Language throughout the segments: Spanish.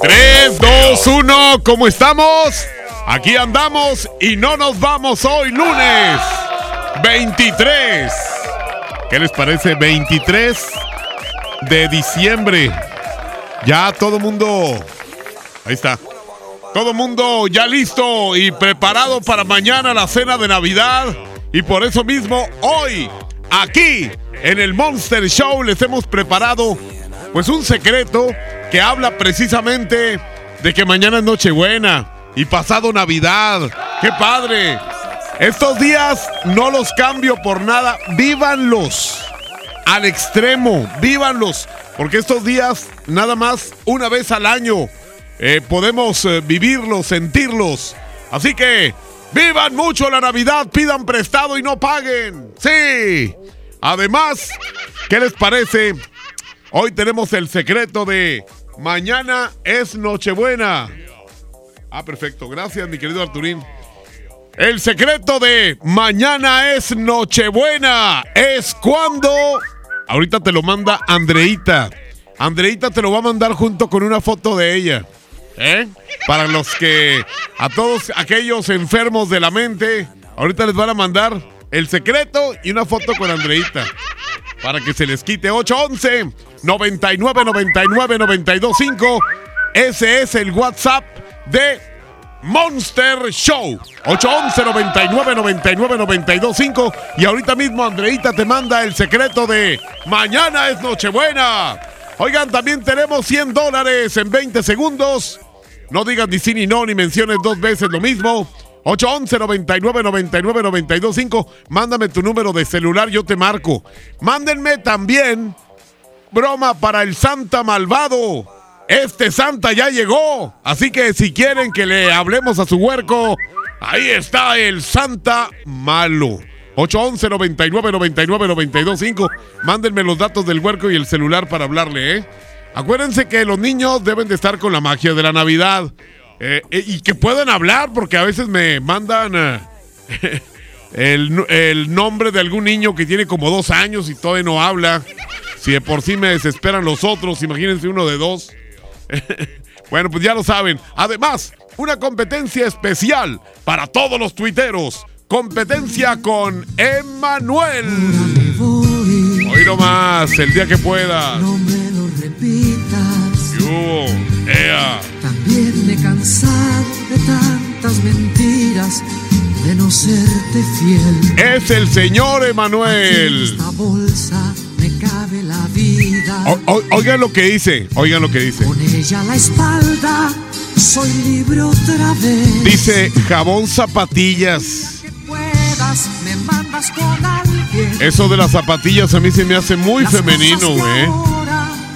3, 2, 1, ¿cómo estamos? Aquí andamos y no nos vamos hoy lunes 23. ¿Qué les parece? 23 de diciembre. Ya todo mundo... Ahí está. Todo mundo ya listo y preparado para mañana la cena de Navidad. Y por eso mismo, hoy, aquí, en el Monster Show, les hemos preparado pues un secreto que habla precisamente de que mañana es Nochebuena y pasado Navidad. ¡Qué padre! Estos días no los cambio por nada. Vívanlos al extremo. Vívanlos. Porque estos días, nada más una vez al año, eh, podemos eh, vivirlos, sentirlos. Así que, vivan mucho la Navidad, pidan prestado y no paguen. Sí. Además, ¿qué les parece? Hoy tenemos el secreto de mañana es Nochebuena. Ah, perfecto. Gracias, mi querido Arturín. El secreto de mañana es Nochebuena es cuando. Ahorita te lo manda Andreita. Andreita te lo va a mandar junto con una foto de ella. ¿Eh? Para los que. A todos aquellos enfermos de la mente. Ahorita les van a mandar el secreto y una foto con Andreita. Para que se les quite 811 99 99 925. Ese es el WhatsApp de Monster Show. 811 99 99 925. Y ahorita mismo Andreita te manda el secreto de Mañana es Nochebuena. Oigan, también tenemos 100 dólares en 20 segundos. No digas ni sí ni no, ni menciones dos veces lo mismo. 811 99 99 925. Mándame tu número de celular, yo te marco. Mándenme también broma para el Santa Malvado. Este Santa ya llegó. Así que si quieren que le hablemos a su huerco, ahí está el Santa Malo. 811 99 99 925. Mándenme los datos del huerco y el celular para hablarle, ¿eh? Acuérdense que los niños deben de estar con la magia de la Navidad. Eh, y que puedan hablar, porque a veces me mandan eh, el, el nombre de algún niño que tiene como dos años y todavía no habla. Si de por sí me desesperan los otros, imagínense uno de dos. bueno, pues ya lo saben. Además, una competencia especial para todos los tuiteros. Competencia con Emanuel. Hoy nomás, el día que puedas. No me lo repitas. Yo, ea. También me he cansado de tantas mentiras, de no serte fiel. Es el señor Emanuel. esta bolsa me cabe la vida. O- o- oigan lo que dice, oigan lo que dice. Con ella la espalda, soy libre otra vez. Dice jabón zapatillas. Me mandas con alguien. Eso de las zapatillas a mí se me hace muy Las femenino, güey.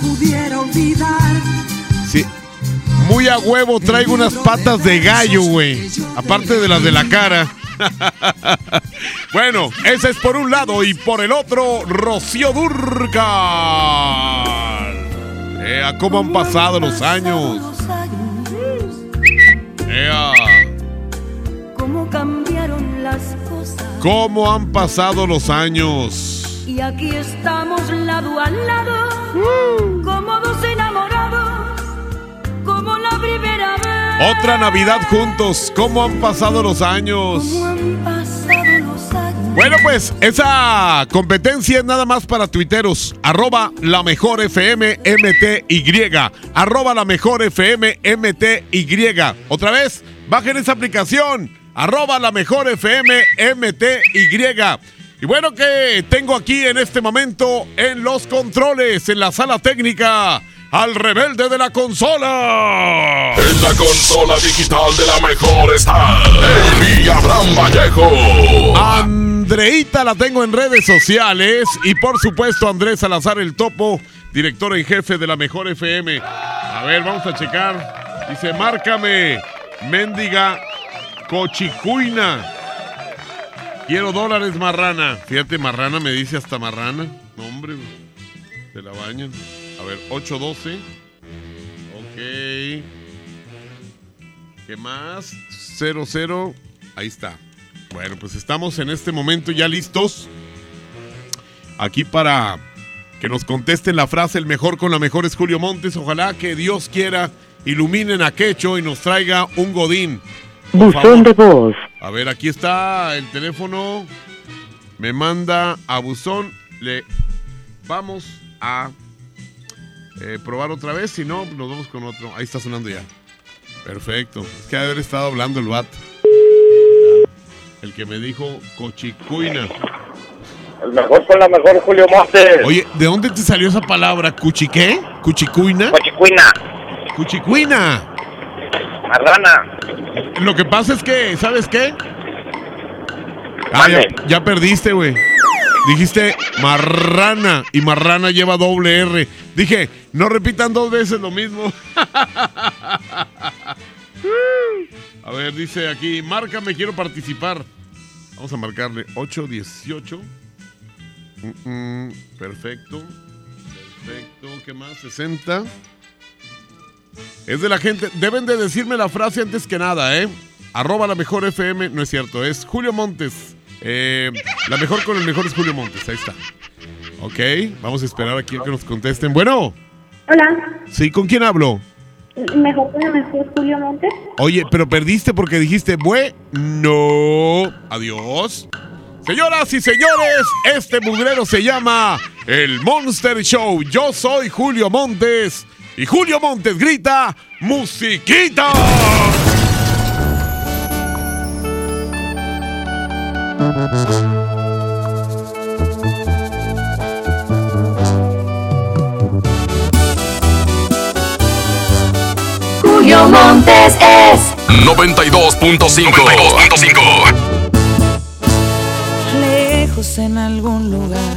pudiera olvidar. Sí. Muy a huevo traigo unas patas de gallo, güey. Aparte de las de la cara. bueno, ese es por un lado y por el otro, Rocío Durcal. Ea, cómo han pasado los años. Ea, Cómo cambiaron las. Cómo han pasado los años. Y aquí estamos lado a lado, como dos enamorados, como la primera vez. Otra Navidad juntos. ¿Cómo han pasado los años? Como han pasado los años. Bueno, pues esa competencia es nada más para tuiteros. Arroba la mejor FM MTY. Arroba la mejor FM MTY. Otra vez, bajen esa aplicación. Arroba la mejor FM MTY. Y bueno que tengo aquí en este momento en los controles, en la sala técnica, al rebelde de la consola. En la consola digital de la mejor está el Abraham Vallejo. Andreita la tengo en redes sociales y por supuesto Andrés Salazar el Topo, director en jefe de la mejor FM. A ver, vamos a checar. Dice, márcame, mendiga cochicuina. Quiero dólares, marrana. Fíjate, marrana me dice hasta marrana. No, hombre, se la bañan. A ver, 812. Ok. ¿Qué más? 00. Ahí está. Bueno, pues estamos en este momento ya listos. Aquí para que nos contesten la frase el mejor con la mejor es Julio Montes. Ojalá que Dios quiera iluminen a Quecho y nos traiga un godín. Por Buzón de voz. a ver, aquí está el teléfono. Me manda a buzón. Le vamos a eh, probar otra vez. Si no, nos vamos con otro. Ahí está sonando ya. Perfecto. Es que ha de haber estado hablando el bat. El que me dijo cochicuina. El mejor con la mejor, Julio Montes. Oye, ¿de dónde te salió esa palabra? ¿Cuchiqué? ¿Cuchicuina? Cochicuina, Cuchicuina. Marrana. Lo que pasa es que, ¿sabes qué? Ah, ya, ya perdiste, güey. Dijiste marrana y marrana lleva doble R. Dije, no repitan dos veces lo mismo. A ver, dice aquí, márcame, quiero participar. Vamos a marcarle 818. Mm, mm, perfecto. Perfecto. ¿Qué más? 60. Es de la gente. Deben de decirme la frase antes que nada, ¿eh? Arroba la mejor FM. No es cierto, es Julio Montes. Eh, la mejor con el mejor es Julio Montes. Ahí está. Ok, vamos a esperar aquí a que nos contesten. Bueno, Hola, sí, ¿con quién hablo? mejor con la mejor Julio Montes. Oye, pero perdiste porque dijiste, bueno, adiós. Señoras y señores, este mugrero se llama El Monster Show. Yo soy Julio Montes y Julio Montes grita, musiquita. Julio Montes es 92.5. lejos en algún lugar,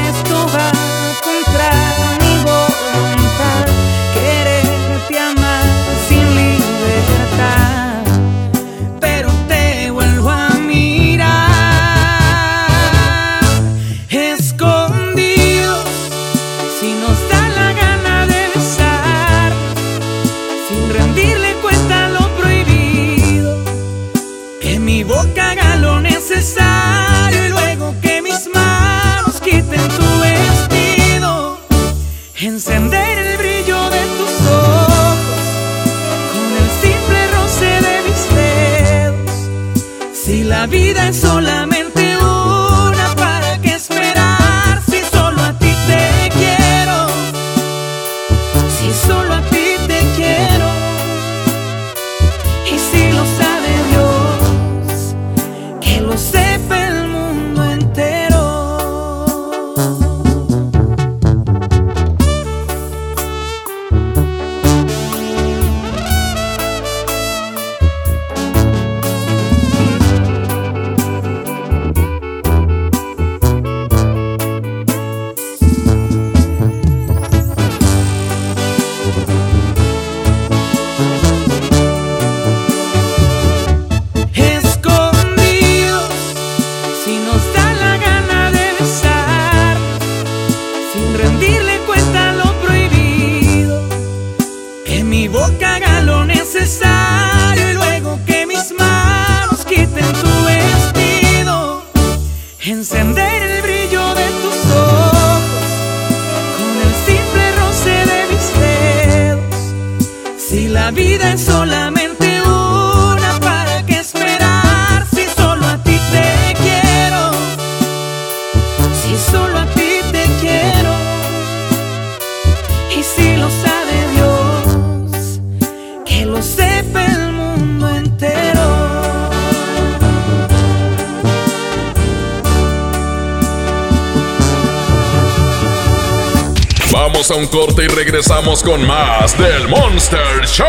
Vamos a un corte y regresamos con más del Monster Show.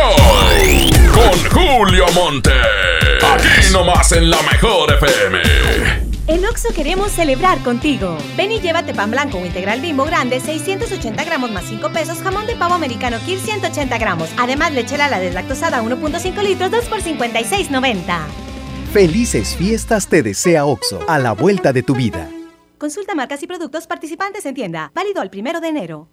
Con Julio Monte. Aquí nomás en la mejor FM. En Oxo queremos celebrar contigo. Ven y llévate pan blanco o integral bimbo grande, 680 gramos más 5 pesos, jamón de pavo americano Kir 180 gramos. Además, leche la deslactosada 1.5 litros, 2 por 56.90. Felices fiestas te desea OXO, a la vuelta de tu vida. Consulta marcas y productos participantes en tienda. Válido al primero de enero.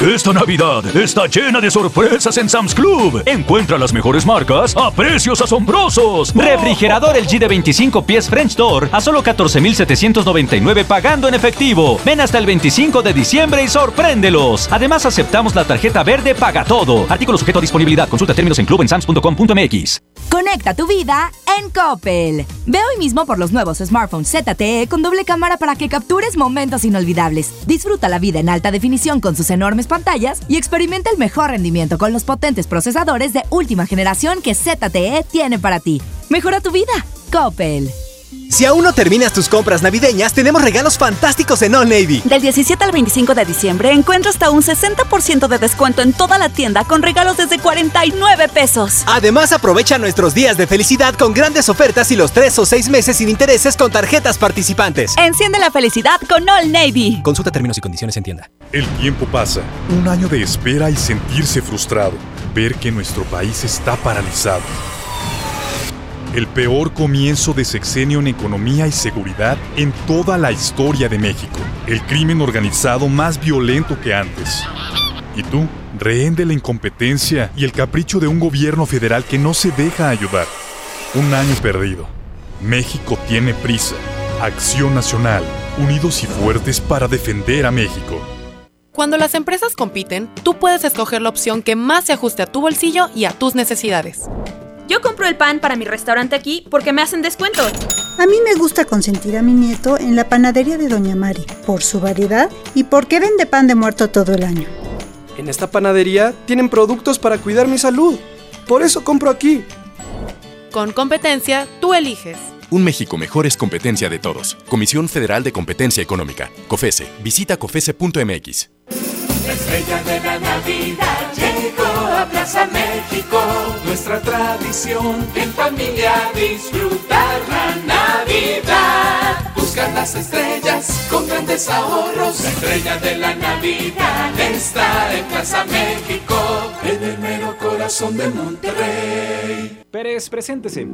Esta Navidad está llena de sorpresas en Sam's Club. Encuentra las mejores marcas a precios asombrosos. Refrigerador LG de 25 pies French Door a solo 14,799 pagando en efectivo. Ven hasta el 25 de diciembre y sorpréndelos. Además aceptamos la tarjeta verde Paga Todo. Artículo sujeto a disponibilidad. Consulta términos en clubensams.com.mx. Conecta tu vida en Coppel. Ve hoy mismo por los nuevos smartphones ZTE con doble cámara para que captures momentos inolvidables. Disfruta la vida en alta definición con sus enormes pantallas y experimenta el mejor rendimiento con los potentes procesadores de última generación que ZTE tiene para ti. Mejora tu vida. Coppel. Si aún no terminas tus compras navideñas, tenemos regalos fantásticos en All Navy. Del 17 al 25 de diciembre encuentra hasta un 60% de descuento en toda la tienda con regalos desde 49 pesos. Además, aprovecha nuestros días de felicidad con grandes ofertas y los 3 o 6 meses sin intereses con tarjetas participantes. Enciende la felicidad con All Navy. Consulta términos y condiciones en tienda. El tiempo pasa, un año de espera y sentirse frustrado, ver que nuestro país está paralizado. El peor comienzo de sexenio en economía y seguridad en toda la historia de México. El crimen organizado más violento que antes. ¿Y tú? Rehén de la incompetencia y el capricho de un gobierno federal que no se deja ayudar. Un año perdido. México tiene prisa. Acción Nacional. Unidos y fuertes para defender a México. Cuando las empresas compiten, tú puedes escoger la opción que más se ajuste a tu bolsillo y a tus necesidades. Yo compro el pan para mi restaurante aquí porque me hacen descuento. A mí me gusta consentir a mi nieto en la panadería de Doña Mari, por su variedad y porque vende pan de muerto todo el año. En esta panadería tienen productos para cuidar mi salud. Por eso compro aquí. Con competencia, tú eliges. Un México mejor es competencia de todos. Comisión Federal de Competencia Económica. COFESE. Visita COFESE.mx. Estrella de la Navidad llegó a Plaza México. Nuestra tradición en familia disfrutar la Navidad. Buscar las estrellas con grandes ahorros. La estrella de la Navidad está en Plaza México. En el mero corazón de Monterrey. Pérez, preséntese.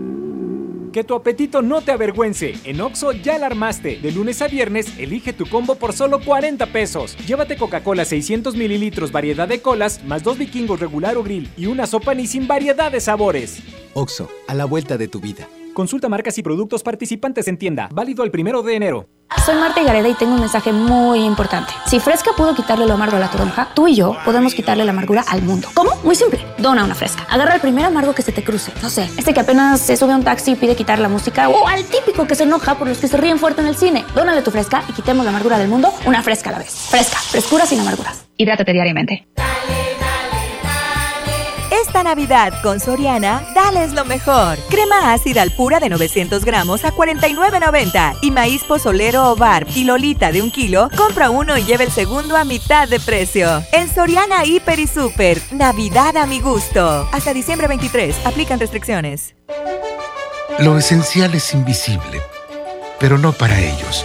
Que tu apetito no te avergüence. En Oxo ya la armaste. De lunes a viernes, elige tu combo por solo 40 pesos. Llévate Coca-Cola 600 mililitros, variedad de colas, más dos vikingos regular o grill y una sopa ni sin variedad de sabores. Oxo, a la vuelta de tu vida. Consulta marcas y productos participantes en tienda. Válido el primero de enero. Soy Marta Gareda y tengo un mensaje muy importante. Si Fresca pudo quitarle lo amargo a la toronja, tú y yo podemos quitarle la amargura al mundo. ¿Cómo? Muy simple. Dona una Fresca. Agarra el primer amargo que se te cruce. No sé, este que apenas se sube a un taxi y pide quitar la música o al típico que se enoja por los que se ríen fuerte en el cine. Dónale tu Fresca y quitemos la amargura del mundo una Fresca a la vez. Fresca. Frescura sin amarguras. Hidrátate diariamente. Esta Navidad con Soriana, dales lo mejor. Crema ácida al pura de 900 gramos a 49.90 y maíz pozolero o barb y lolita de un kilo, compra uno y lleva el segundo a mitad de precio. En Soriana Hiper y Super, Navidad a mi gusto. Hasta diciembre 23, aplican restricciones. Lo esencial es invisible, pero no para ellos.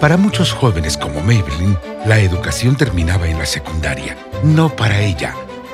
Para muchos jóvenes como Maybelline, la educación terminaba en la secundaria. No para ella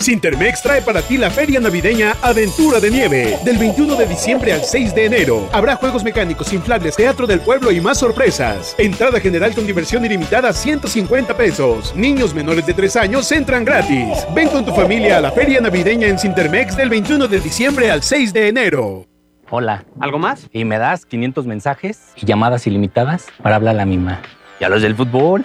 Sintermex trae para ti la feria navideña Aventura de Nieve. Del 21 de diciembre al 6 de enero. Habrá juegos mecánicos, inflables, teatro del pueblo y más sorpresas. Entrada general con diversión ilimitada 150 pesos. Niños menores de 3 años entran gratis. Ven con tu familia a la feria navideña en Sintermex del 21 de diciembre al 6 de enero. Hola. ¿Algo más? Y me das 500 mensajes y llamadas ilimitadas para hablar a la misma. ¿Y a los del fútbol?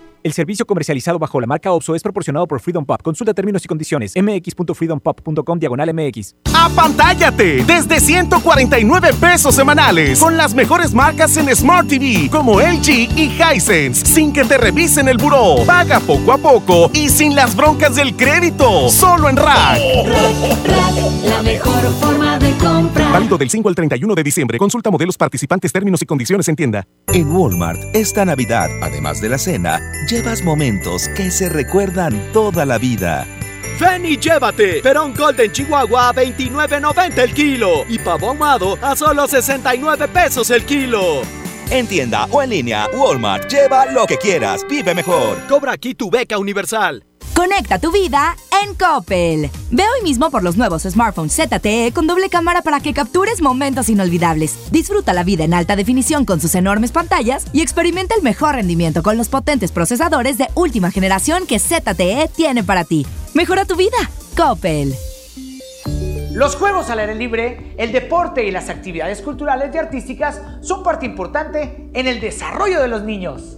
El servicio comercializado bajo la marca OPSO es proporcionado por Freedom Pop. Consulta términos y condiciones. mx.freedompop.com diagonal mx. ¡Apantállate! Desde 149 pesos semanales. Con las mejores marcas en Smart TV, como LG y Hisense. Sin que te revisen el buró. Paga poco a poco y sin las broncas del crédito. Solo en Rack. La mejor forma de comprar. Válido del 5 al 31 de diciembre. Consulta modelos participantes, términos y condiciones en tienda. En Walmart, esta Navidad, además de la cena, llevas momentos que se recuerdan toda la vida. Ven y llévate Perón Golden Chihuahua a 29.90 el kilo y pavo ahumado a solo 69 pesos el kilo. En tienda o en línea, Walmart, lleva lo que quieras, vive mejor. Cobra aquí tu beca universal. Conecta tu vida en Coppel. Ve hoy mismo por los nuevos smartphones ZTE con doble cámara para que captures momentos inolvidables. Disfruta la vida en alta definición con sus enormes pantallas y experimenta el mejor rendimiento con los potentes procesadores de última generación que ZTE tiene para ti. Mejora tu vida. Coppel. Los juegos al aire libre, el deporte y las actividades culturales y artísticas son parte importante en el desarrollo de los niños.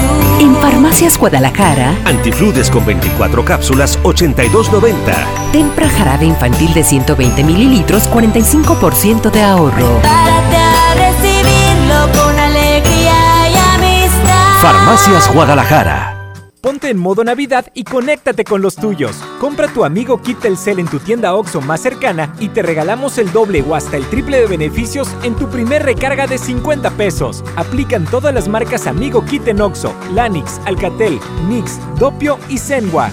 En Farmacias Guadalajara, Antifludes con 24 cápsulas, 82.90. Tempra jarabe infantil de 120 mililitros, 45% de ahorro. Prepárate a recibirlo con alegría y amistad. Farmacias Guadalajara. Ponte en modo Navidad y conéctate con los tuyos. Compra tu amigo Kit Telcel en tu tienda OXO más cercana y te regalamos el doble o hasta el triple de beneficios en tu primer recarga de 50 pesos. Aplican todas las marcas Amigo Kit en OXO, Lanix, Alcatel, Mix, Dopio y Zenwa.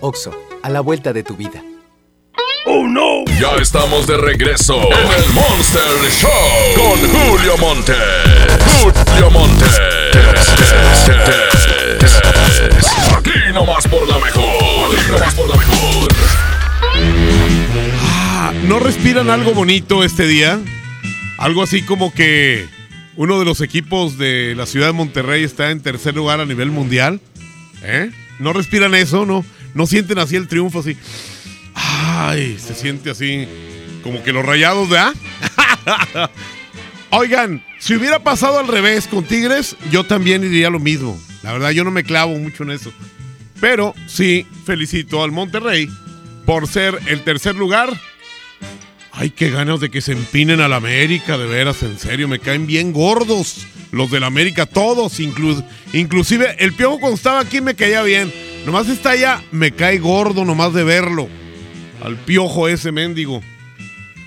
OXO, a la vuelta de tu vida. ¡Oh no! Ya estamos de regreso en el Monster Show con Julio Monte. Julio Monte. Aquí nomás por por la mejor. Ah, ¿No respiran algo bonito este día? Algo así como que uno de los equipos de la ciudad de Monterrey está en tercer lugar a nivel mundial. ¿Eh? ¿No respiran eso? ¿No, no sienten así el triunfo así? Ay, se siente así como que los rayados de A. Oigan, si hubiera pasado al revés con Tigres, yo también diría lo mismo. La verdad, yo no me clavo mucho en eso. Pero sí, felicito al Monterrey por ser el tercer lugar. Ay, qué ganas de que se empinen al América, de veras, en serio, me caen bien gordos los del América, todos, inclu inclusive el Piojo cuando estaba aquí me caía bien. Nomás está allá, me cae gordo nomás de verlo. Al Piojo ese mendigo.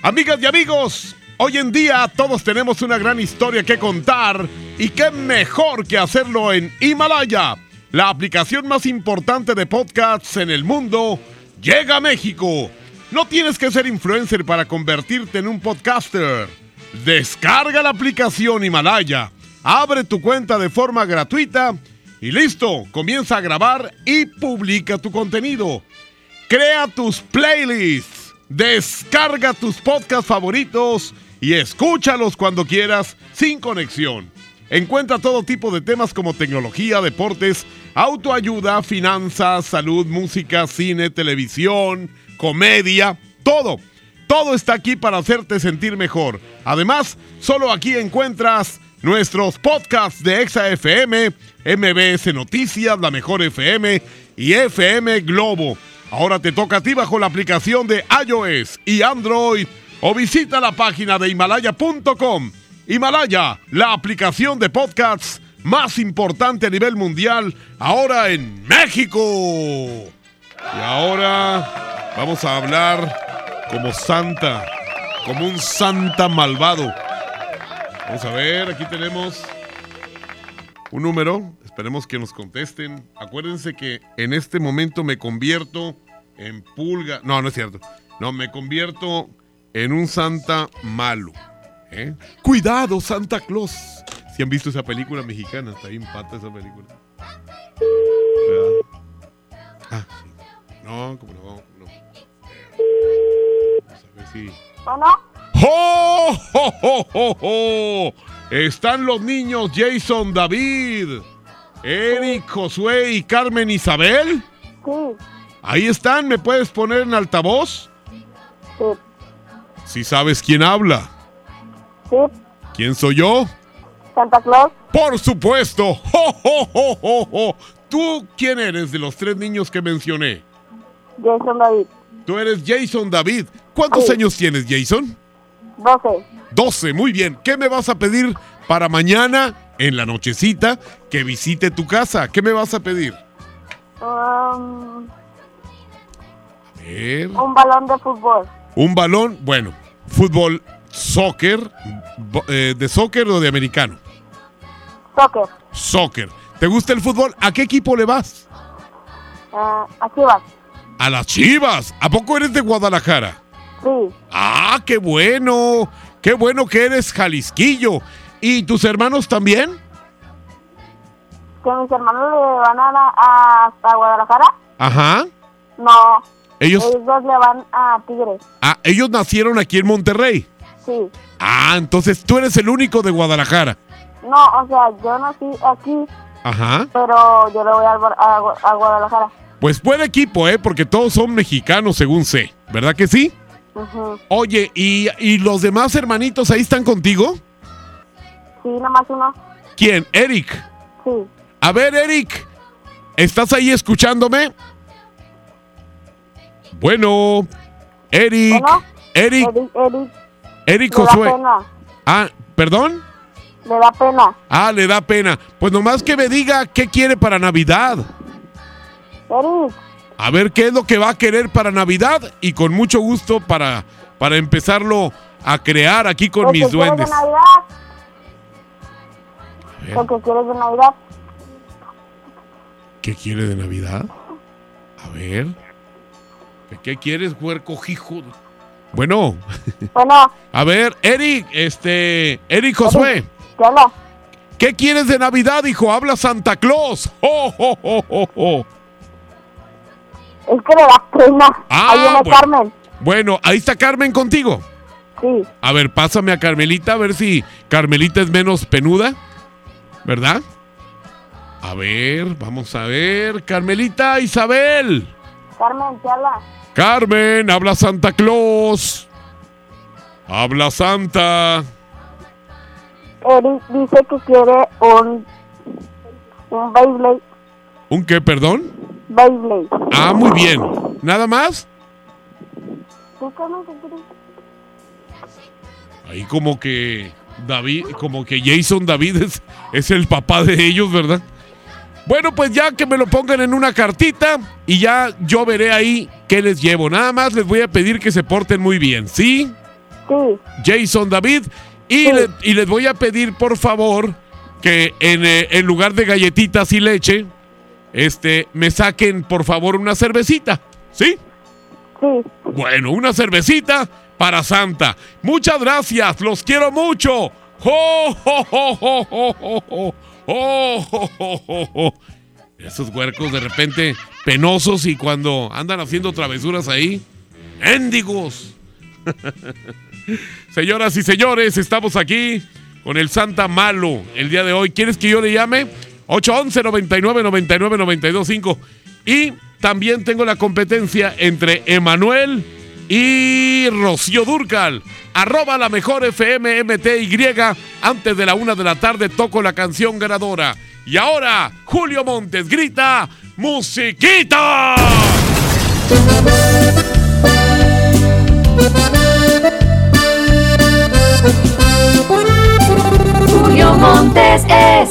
Amigas y amigos, hoy en día todos tenemos una gran historia que contar y qué mejor que hacerlo en Himalaya, la aplicación más importante de podcasts en el mundo, llega a México. No tienes que ser influencer para convertirte en un podcaster. Descarga la aplicación Himalaya, abre tu cuenta de forma gratuita y listo, comienza a grabar y publica tu contenido. Crea tus playlists, descarga tus podcasts favoritos y escúchalos cuando quieras sin conexión. Encuentra todo tipo de temas como tecnología, deportes, autoayuda, finanzas, salud, música, cine, televisión, comedia, todo. Todo está aquí para hacerte sentir mejor. Además, solo aquí encuentras nuestros podcasts de Exa FM, MBS Noticias, La Mejor FM y FM Globo. Ahora te toca a ti bajo la aplicación de iOS y Android o visita la página de himalaya.com. Himalaya, la aplicación de podcasts más importante a nivel mundial, ahora en México. Y ahora vamos a hablar como santa, como un santa malvado. Vamos a ver, aquí tenemos un número. Esperemos que nos contesten. Acuérdense que en este momento me convierto en pulga. No, no es cierto. No, me convierto en un santa malo. ¿Eh? Cuidado, Santa Claus. Si han visto esa película mexicana, está ahí empata esa película. ¿Verdad? Ah, sí. No, como no, no. Vamos a ver si. ¡Oh, oh, oh, oh, oh! Están los niños Jason David, Eric, Josué y Carmen Isabel. Sí. Ahí están, ¿me puedes poner en altavoz? Sí. Si sabes quién habla. Sí. ¿Quién soy yo? Santa Claus. Por supuesto. ¡Jo, jo, jo! ¿Tú quién eres de los tres niños que mencioné? Jason David. Tú eres Jason David. ¿Cuántos Sí. años tienes, Jason? 12. 12, muy bien. ¿Qué me vas a pedir para mañana, en la nochecita, que visite tu casa? ¿Qué me vas a pedir? Um, A ver. un balón de fútbol. Un balón, bueno, fútbol, soccer, eh, de soccer o de americano. Soccer. Soccer. ¿Te gusta el fútbol? ¿A qué equipo le vas? Eh, aquí va. A las Chivas. ¿A poco eres de Guadalajara? Sí. Ah, qué bueno. Qué bueno que eres Jalisquillo. ¿Y tus hermanos también? ¿Que mis hermanos le van a, a, a Guadalajara? Ajá. No. Ellos, dos le van a Tigres. ah, ellos nacieron aquí en Monterrey. Sí. Ah, entonces tú eres el único de Guadalajara. No, o sea, yo nací aquí, Ajá. pero yo le voy a, a Guadalajara. Pues buen equipo, ¿eh? Porque todos son mexicanos, según sé. ¿Verdad que sí? Ujú. Oye, ¿y, y los demás hermanitos ahí están contigo? Sí, nomás uno. ¿Quién? Eric. Sí. A ver, Eric. ¿Estás ahí escuchándome? Bueno. Eric. Bueno, Eric. Eric, Eric, Eric Josué. pena. Ah, ¿perdón? Le da pena. Ah, le da pena. Pues nomás que me diga qué quiere para Navidad. Eric, A ver qué es lo que va a querer para Navidad y con mucho gusto para, para empezarlo a crear aquí con ¿lo mis que duendes. de Navidad? ver. ¿Lo que quieres de Navidad? ¿Qué quiere de Navidad? A ver. ¿Qué, quieres, huerco hijo? Bueno. Bueno. A ver, Eric, este. Eric Josué. ¿Qué no? ¿Qué quieres de Navidad, hijo? Habla Santa Claus. ¡Oh, oh, oh, oh, oh! Es que da pena. Ah, Ahí viene bueno. Carmen. Bueno, ahí está Carmen contigo. Sí. A ver, pásame a Carmelita, a ver si Carmelita es menos penuda. ¿Verdad? A ver, vamos a ver. Carmelita Isabel. Carmen, ¿qué habla? Carmen, habla Santa Claus. Habla Santa. Eric dice que quiere un, un Beyblade. ¿Un qué, perdón? Beyblade. Ah, muy bien. ¿Nada más? Ahí como que David, como que Jason David es, es el papá de ellos, ¿verdad? Bueno, pues ya que me lo pongan en una cartita y ya yo veré ahí qué les llevo. Nada más les voy a pedir que se porten muy bien, ¿sí? Sí. Jason David. Y, le- y les voy a pedir, por favor, que en, eh, en lugar de galletitas y leche, este, me saquen, por favor, una cervecita, ¿sí? Sí. Bueno, una cervecita para Santa. Muchas gracias, los quiero mucho. ¡Oh, oh, oh, oh, oh, oh, oh! ¡Oh, oh, oh, oh, oh! Esos huercos de repente penosos y cuando andan haciendo travesuras ahí, ¡éndigos! Señoras y señores, estamos aquí con el Santa Malo el día de hoy. ¿Quieres que yo le llame? 811 99 99 92 5. Y también tengo la competencia entre Emanuel y Rocío Durcal. Arroba la mejor FM MTY. Antes de la una de la tarde toco la canción ganadora. Y ahora Julio Montes grita, ¡Musiquita! Julio Montes es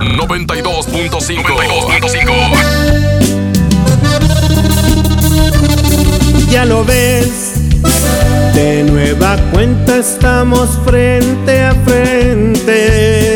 92.5 92.5 Ya lo ves de nueva cuenta estamos frente a frente.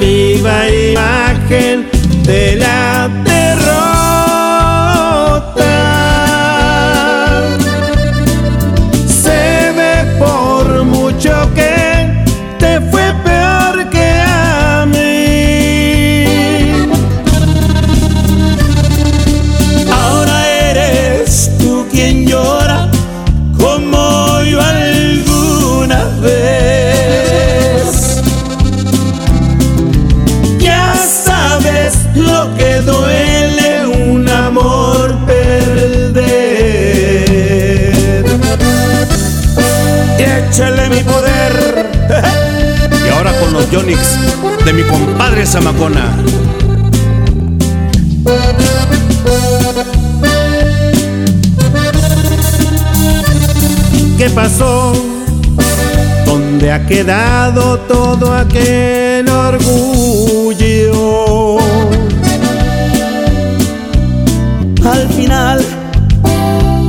Viva imagen de la Y échale mi poder. Y ahora con los Yonix de mi compadre Zamacona. ¿Qué pasó? ¿Dónde ha quedado todo aquel orgullo? Al final,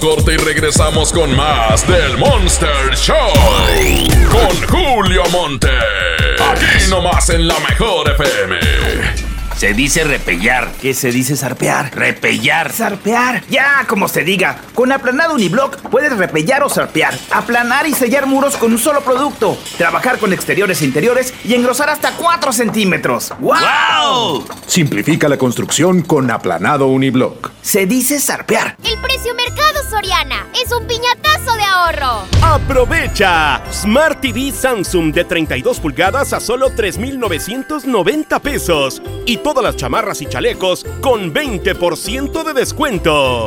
corte y regresamos con más del Monster Show. Con Julio Monte. Aquí nomás en la mejor FM. Se dice repellar. ¿Qué se dice zarpear? Repellar. Zarpear. Ya, como se diga. Con aplanado uniblock puedes repellar o zarpear. Aplanar y sellar muros con un solo producto. Trabajar con exteriores e interiores y engrosar hasta 4 centímetros. ¡Wow! Simplifica la construcción con aplanado uniblock. Se dice zarpear. El precio mercado Soriana es un piñatazo de ahorro. ¡Aprovecha! Smart TV Samsung de 32 pulgadas a solo 3,990 pesos. Y todas las chamarras y chalecos con 20% de descuento.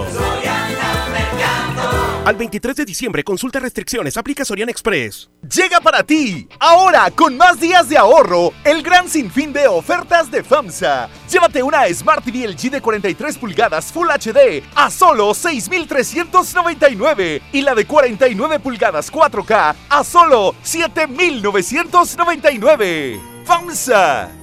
Al 23 de diciembre, consulta restricciones, aplica Soriana Express. Llega para ti, ahora con más días de ahorro, el gran sinfín de ofertas de FAMSA. Llévate una Smart TV LG de 43 pulgadas Full HD a solo 6,399 y la de 49 pulgadas 4K a solo 7,999. FAMSA.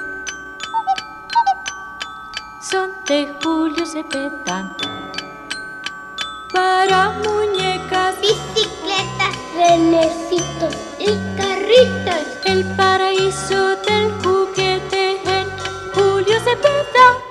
son de Julio Cepeda. Para muñecas, bicicletas, renecitos y carritos. El paraíso del juguete en Julio Cepeda.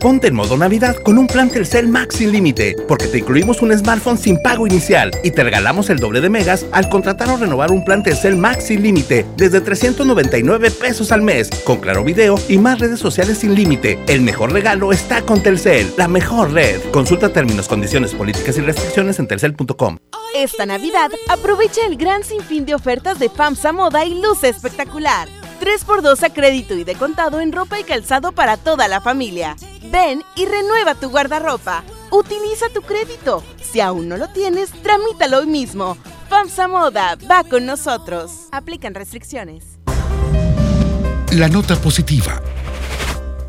Ponte en modo Navidad con un plan Telcel Max sin límite, porque te incluimos un smartphone sin pago inicial y te regalamos el doble de megas al contratar o renovar un plan Telcel Max sin límite desde 399 pesos al mes, con claro video y más redes sociales sin límite. El mejor regalo está con Telcel, la mejor red. Consulta términos, condiciones, políticas y restricciones en telcel.com. Esta Navidad aprovecha el gran sinfín de ofertas de FAMSA Moda y luce espectacular. 3x2 a crédito y de contado en ropa y calzado para toda la familia. Ven y renueva tu guardarropa. Utiliza tu crédito. Si aún no lo tienes, tramítalo hoy mismo. FAMSA Moda va con nosotros. Aplican restricciones. La nota positiva.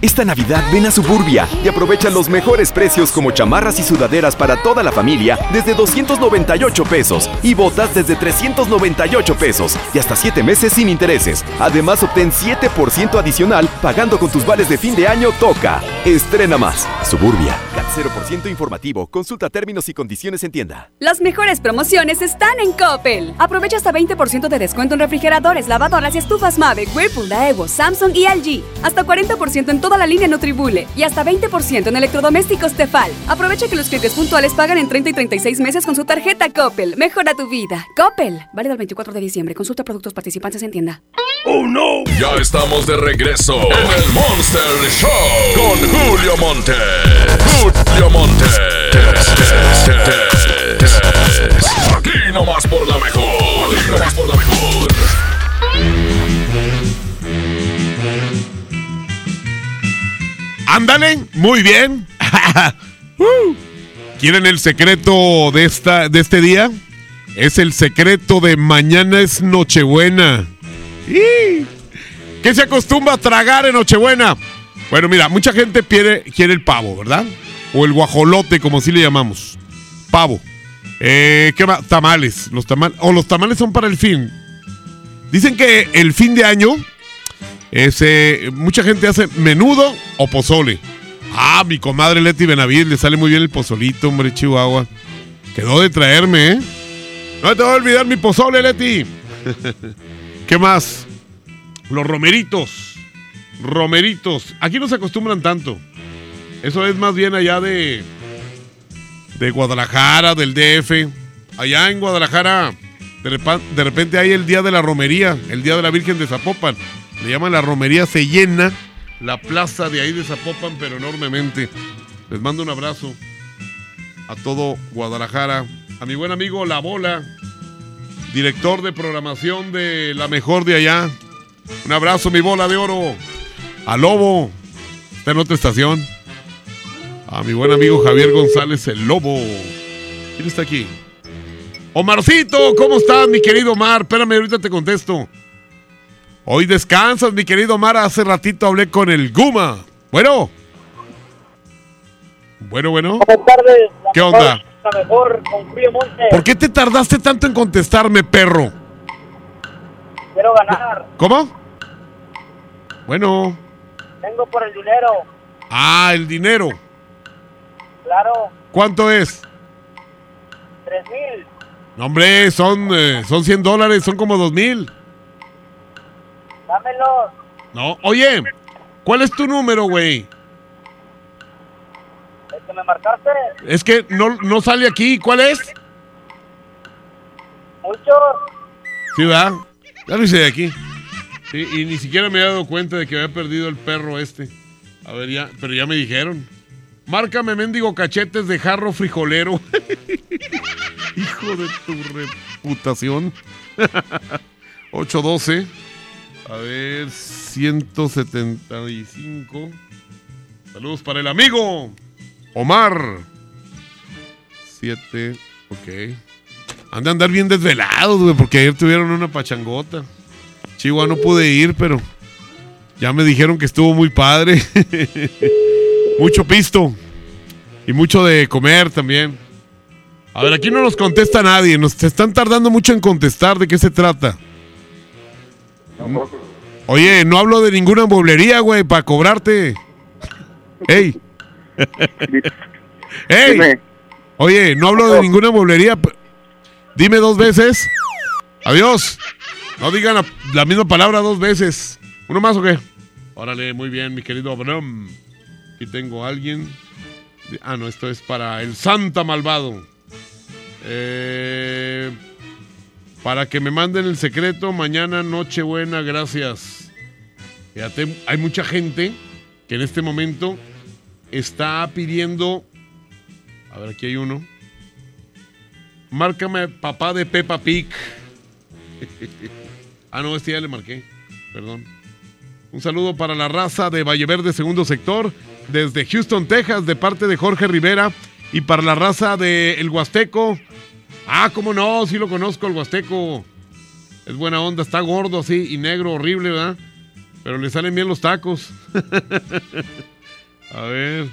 Esta Navidad ven a Suburbia y aprovecha los mejores precios como chamarras y sudaderas para toda la familia desde 298 pesos y botas desde 398 pesos y hasta 7 meses sin intereses. Además obtén 7% adicional pagando con tus vales de fin de año Toca. Estrena más. Suburbia. CAT 0% informativo. Consulta términos y condiciones en tienda. Las mejores promociones están en Coppel. Aprovecha hasta 20% de descuento en refrigeradores, lavadoras y estufas Mave, Whirlpool, Daewoo, Samsung y LG. Hasta 40% en toda la línea Nutribule y hasta 20% en electrodomésticos Tefal. Aprovecha que los clientes puntuales pagan en 30 y 36 meses con su tarjeta Coppel. Mejora tu vida. Coppel. Válido el 24 de diciembre. Consulta productos participantes en tienda. ¡Oh, no! Ya estamos de regreso en el Monster Show con Julio Monte. Julio Monte. Aquí nomás por la mejor. Aquí nomás por la mejor. Ándale, muy bien. Uh. ¿Quieren el secreto de, esta, de este día? Es el secreto de mañana es Nochebuena. ¿Qué se acostumbra a tragar en Nochebuena? Bueno, mira, mucha gente quiere, quiere el pavo, ¿verdad? O el guajolote, como así le llamamos. Pavo. Eh, ¿Qué más? Tamales. Los tamales. O los tamales son para el fin. Dicen que el fin de año ese, mucha gente hace menudo o pozole. Ah, mi comadre Leti Benavides le sale muy bien el pozolito, hombre, Chihuahua. Quedó de traerme, ¿eh? No te voy a olvidar mi pozole, Leti. ¿Qué más? Los romeritos. Romeritos. Aquí no se acostumbran tanto. Eso es más bien allá de. de Guadalajara, del DF. Allá en Guadalajara, de, de repente hay el día de la romería, el día de la Virgen de Zapopan. Le llaman la romería, se llena la plaza de ahí de Zapopan, pero enormemente. Les mando un abrazo a todo Guadalajara, a mi buen amigo La Bola, director de programación de La Mejor de allá. Un abrazo, mi bola de oro. A Lobo, está en otra estación. A mi buen amigo Javier González, el Lobo. ¿Quién está aquí? Omarcito, ¿cómo estás, mi querido Omar? Espérame, ahorita te contesto. Hoy descansas, mi querido Omar. Hace ratito hablé con el Guma. Bueno. Bueno, bueno. Buenas tardes. ¿Qué mejor- onda? La mejor con Julio Monte. ¿Por qué te tardaste tanto en contestarme, perro? Quiero ganar. ¿Cómo? Bueno. Vengo por el dinero. Ah, el dinero. Claro. ¿Cuánto es? Tres mil. No, hombre, son, eh, son 100 dólares, son como 2 mil. Dámelos. No, oye, ¿cuál es tu número, güey? El que me marcaste. Es que no, no sale aquí, ¿cuál es? Mucho. Sí, ¿verdad? Ya lo hice de aquí. Sí, y ni siquiera me había dado cuenta de que había perdido el perro este. A ver, ya, pero ya me dijeron. Márcame, mendigo cachetes de jarro frijolero. Hijo de tu reputación. 812. A ver, 175. Saludos para el amigo Omar. 7. Ok. Han de andar bien desvelados, güey, porque ayer tuvieron una pachangota. Chihuahua no pude ir, pero ya me dijeron que estuvo muy padre. mucho pisto. Y mucho de comer también. A ver, aquí no nos contesta nadie. Nos están tardando mucho en contestar. ¿De qué se trata? Oye, no hablo de ninguna mueblería, güey, para cobrarte. ¡Ey! ¡Ey! Oye, no hablo de ninguna mueblería. Dime dos veces. Adiós. No digan la, la misma palabra dos veces. ¿Uno más o qué? Órale, muy bien, mi querido Abraham. Aquí tengo a alguien. Ah, no, esto es para el Santa Malvado. Eh, para que me manden el secreto mañana, Nochebuena, gracias. Hay mucha gente que en este momento está pidiendo. A ver, aquí hay uno. Márcame papá de Peppa Pig. ah, no, este ya le marqué. Perdón. Un saludo para la raza de Valle Verde, segundo sector, desde Houston, Texas, de parte de Jorge Rivera. Y para la raza de El Huasteco. Ah, cómo no, sí lo conozco, el Huasteco. Es buena onda, está gordo así y negro, horrible, ¿verdad? Pero le salen bien los tacos. a ver.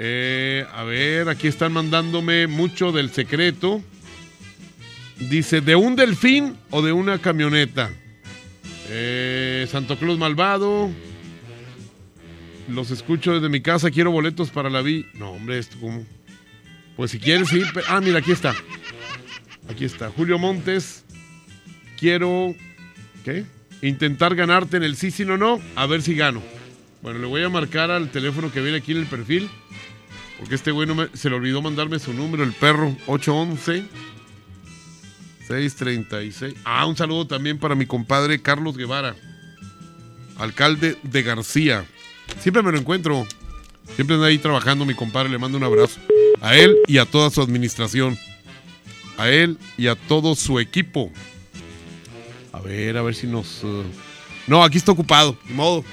eh, a ver, aquí están mandándome mucho del secreto. Dice, ¿de un delfín o de una camioneta? Eh, Santo Claus Malvado. Los escucho desde mi casa. Quiero boletos para la vi. No, hombre, esto como. Pues si quieres, sí. Ah, mira, aquí está. Aquí está. Julio Montes. Quiero. ¿Qué? Intentar ganarte en el sí, sí, no, no. A ver si gano. Bueno, le voy a marcar al teléfono que viene aquí en el perfil. Porque este güey no me- se le olvidó mandarme su número, el perro. 811. 636. Ah, un saludo también para mi compadre Carlos Guevara, alcalde de García. Siempre me lo encuentro. Siempre anda ahí trabajando mi compadre. Le mando un abrazo. A él y a toda su administración. A él y a todo su equipo. A ver, a ver si nos... uh, No, aquí está ocupado. Ni modo.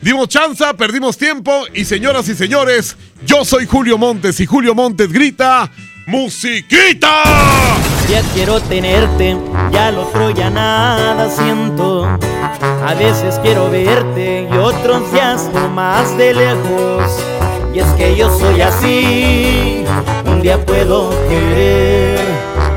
Dimos chanza, perdimos tiempo. Y señoras y señores, yo soy Julio Montes y Julio Montes grita... ¡Musiquita! Ya quiero tenerte, ya lo otro ya nada siento. A veces quiero verte y otros días más de lejos. Y es que yo soy así, un día puedo querer,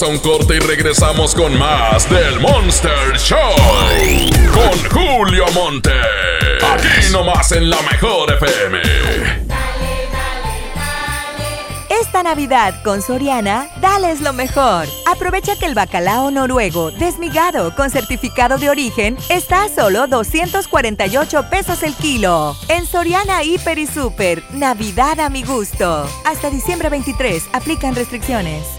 Vamos a un corte y regresamos con más del Monster Show. Con Julio Monte. Aquí nomás en la mejor FM. Esta Navidad con Soriana, dales lo mejor. Aprovecha que el bacalao noruego desmigado con certificado de origen está a solo 248 pesos el kilo. En Soriana Hiper y Super, Navidad a mi gusto. Hasta diciembre 23, aplican restricciones.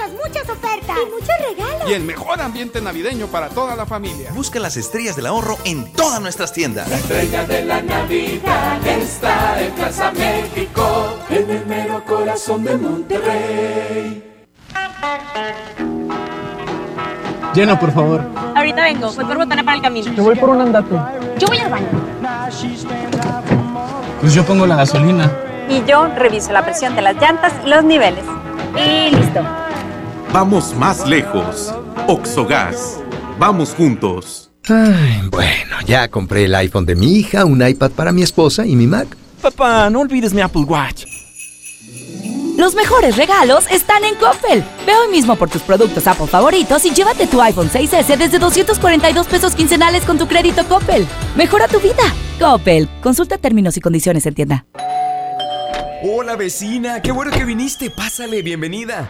y muchos regalos. Y el mejor ambiente navideño para toda la familia. Busca las estrellas del ahorro en todas nuestras tiendas. La estrella de la Navidad está en Plaza México, en el mero corazón de Monterrey. Llena, por favor. Ahorita vengo, voy por botana para el camino. Yo voy por un andate. Yo voy al baño. Pues yo pongo la gasolina. Y yo reviso la presión de las llantas y los niveles. Y listo. Vamos más lejos. Oxogas. Vamos juntos. Ay, bueno, ya compré el iPhone de mi hija, un iPad para mi esposa y mi Mac. Papá, no olvides mi Apple Watch. Los mejores regalos están en Coppel. Ve hoy mismo por tus productos Apple favoritos y llévate tu iPhone 6S desde 242 pesos quincenales con tu crédito Coppel. Mejora tu vida. Coppel. Consulta términos y condiciones en tienda. Hola vecina, qué bueno que viniste. Pásale, bienvenida.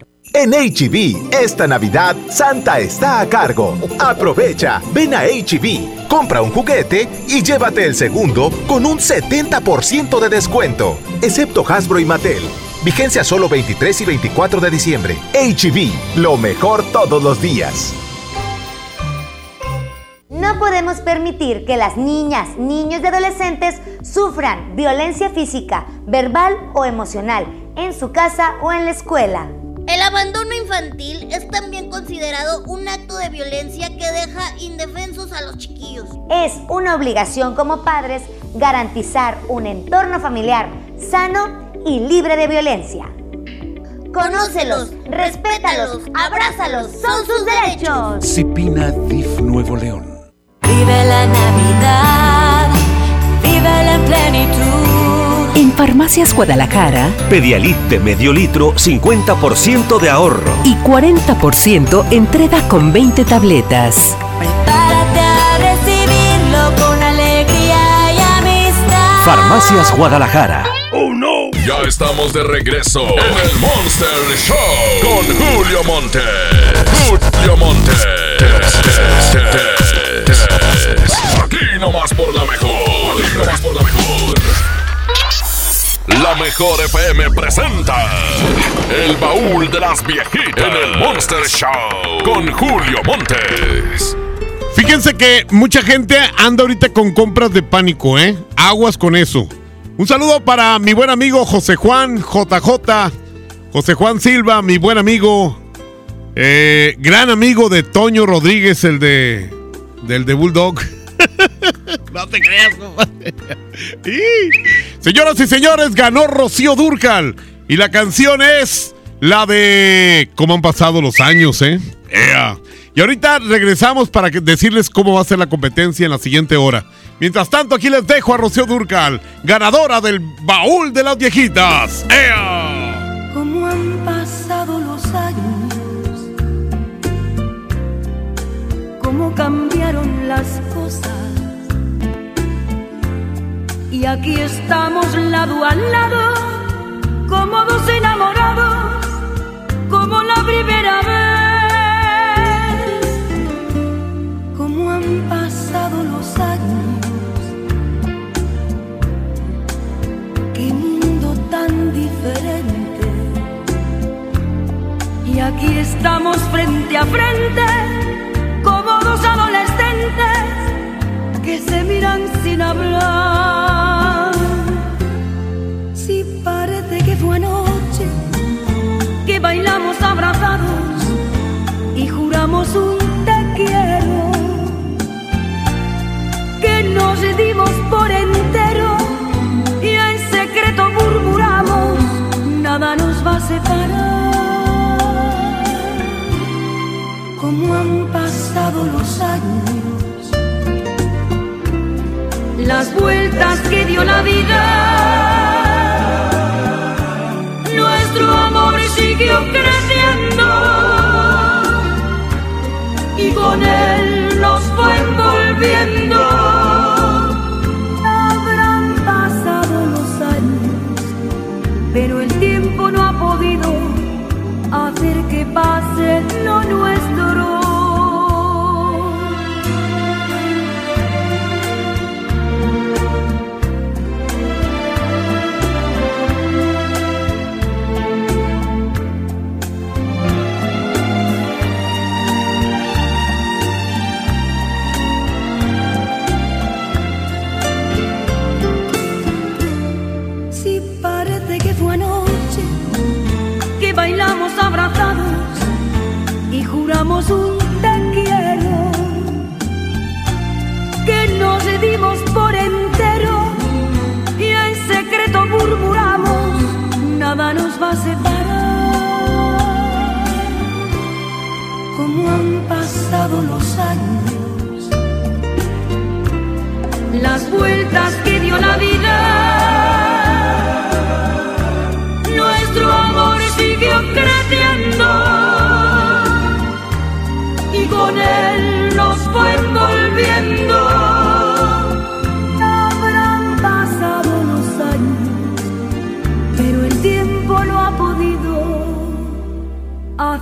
En HB, esta Navidad, Santa está a cargo. Aprovecha, ven a HB, compra un juguete y llévate el segundo con un 70% de descuento, excepto Hasbro y Mattel. Vigencia solo 23 y 24 de diciembre. HB, lo mejor todos los días. No podemos permitir que las niñas, niños y adolescentes sufran violencia física, verbal o emocional en su casa o en la escuela. El abandono infantil es también considerado un acto de violencia que deja indefensos a los chiquillos. Es una obligación como padres garantizar un entorno familiar sano y libre de violencia. Conócelos, respétalos, abrázalos, son sus derechos. Cipina DIF Nuevo León. Vive la Navidad, vive en plenitud. En Farmacias Guadalajara Pedialit de medio litro, 50% de ahorro. y 40% entrega con 20 tabletas. Prepárate a recibirlo con alegría y amistad. Farmacias Guadalajara. ¡Oh no! Ya estamos de regreso en el Monster Show con Julio Monte. Julio Monte. Aquí nomás por la mejor. Aquí nomás por la mejor. La mejor FM presenta El baúl de las viejitas en el Monster Show con Julio Montes. Fíjense que mucha gente anda ahorita con compras de pánico, ¿eh? Aguas con eso. Un saludo para mi buen amigo José Juan JJ, José Juan Silva, mi buen amigo, eh, gran amigo de Toño Rodríguez, el de del de Bulldog. no te creas, señoras y señores, ganó Rocío Durcal y la canción es la de cómo han pasado los años, ¿eh? Ea. Y ahorita regresamos para decirles cómo va a ser la competencia en la siguiente hora. Mientras tanto, aquí les dejo a Rocío Durcal, ganadora del baúl de las viejitas. ¡Ea! Cómo han pasado los años, cómo cambiaron las cosas. Y aquí estamos lado a lado, como dos enamorados, como la primera vez. Como han pasado los años, qué mundo tan diferente. Y aquí estamos frente a frente, como dos adolescentes que se miran sin hablar. Pasado los años, las vueltas que dio la vida, nuestro amor siguió creciendo y con él nos fue envolviendo. Va a separar. Como han pasado los años, las vueltas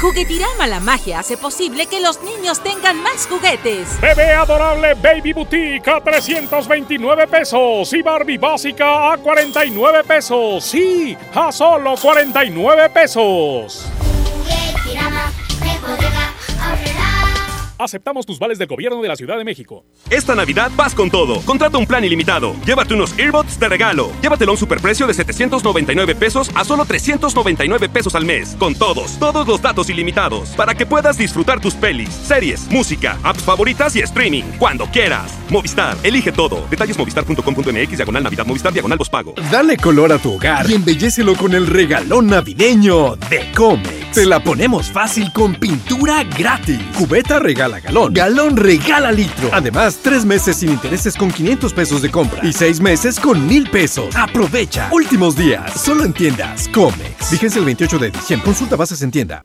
Juguetirama la magia hace posible que los niños tengan más juguetes. Bebé adorable Baby Boutique a 329 pesos y Barbie básica a 49 pesos. Sí, a solo 49 pesos. Aceptamos tus vales del gobierno de la Ciudad de México. Esta Navidad vas con todo. Contrata un plan ilimitado. Llévate unos earbuds de regalo. Llévatelo a un superprecio de 799 pesos a solo 399 pesos al mes. Con todos, todos los datos ilimitados. Para que puedas disfrutar tus pelis, series, música, apps favoritas y streaming. Cuando quieras. Movistar, elige todo. Detalles movistar.com.mx, diagonal Navidad, Movistar, diagonal pago. Dale color a tu hogar y embellecelo con el regalón navideño de Comex. Te la ponemos fácil con pintura gratis. Cubeta regala galón. Galón regala litro. Además, tres meses sin intereses con 500 pesos de compra y seis meses con mil pesos. Aprovecha. Últimos días. Solo en tiendas Comex. Vigencia el 28 de diciembre. Consulta bases en tienda.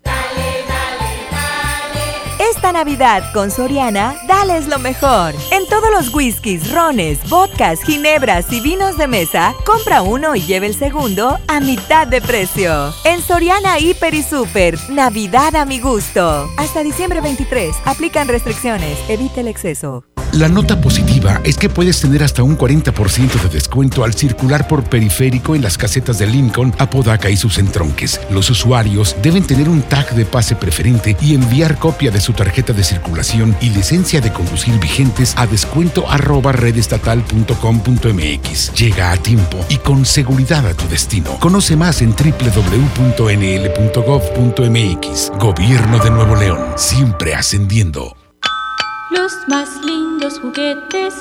Navidad con Soriana, dales lo mejor. En todos los whiskies, rones, vodkas, ginebras y vinos de mesa, compra uno y lleve el segundo a mitad de precio. En Soriana Hiper y Super, Navidad a mi gusto. Hasta diciembre 23, aplican restricciones, evita el exceso. La nota positiva es que puedes tener hasta un 40% de descuento al circular por periférico en las casetas de Lincoln, Apodaca y sus entronques. Los usuarios deben tener un tag de pase preferente y enviar copia de su tarjeta de circulación y licencia de conducir vigentes a descuento arroba redestatal.com.mx. Llega a tiempo y con seguridad a tu destino. Conoce más en www.nl.gov.mx. Gobierno de Nuevo León, siempre ascendiendo. Los más lindos juguetes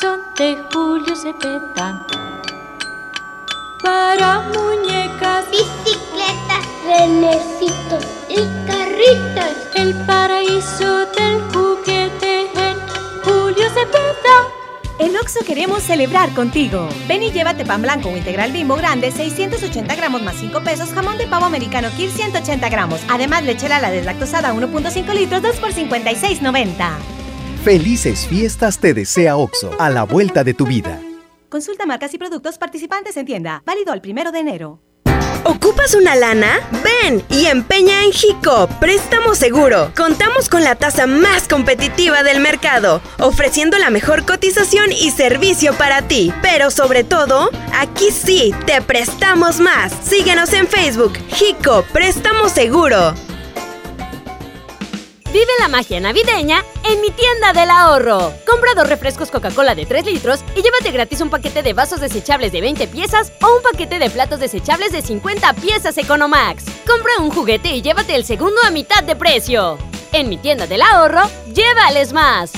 son de Julio Cepeda. Para muñecas, bicicletas, renecitos y carritas. El paraíso del juguete en Julio Cepeda. En Oxo queremos celebrar contigo. Ven y llévate pan blanco o integral bimbo grande, 680 gramos más 5 pesos, jamón de pavo americano Kir 180 gramos. Además, leche la deslactosada 1.5 litros, 2 por 56.90. Felices fiestas te desea Oxo, a la vuelta de tu vida. Consulta marcas y productos participantes en tienda. Válido el primero de enero. ¿Ocupas una lana? Ven y empeña en Jico, préstamo seguro. Contamos con la tasa más competitiva del mercado, ofreciendo la mejor cotización y servicio para ti. Pero sobre todo, aquí sí, te prestamos más. Síguenos en Facebook, Jico, préstamo seguro. Vive la magia navideña en mi tienda del ahorro. Compra dos refrescos Coca-Cola de 3 litros y llévate gratis un paquete de vasos desechables de 20 piezas o un paquete de platos desechables de 50 piezas Economax. Compra un juguete y llévate el segundo a mitad de precio. En mi tienda del ahorro, llévales más.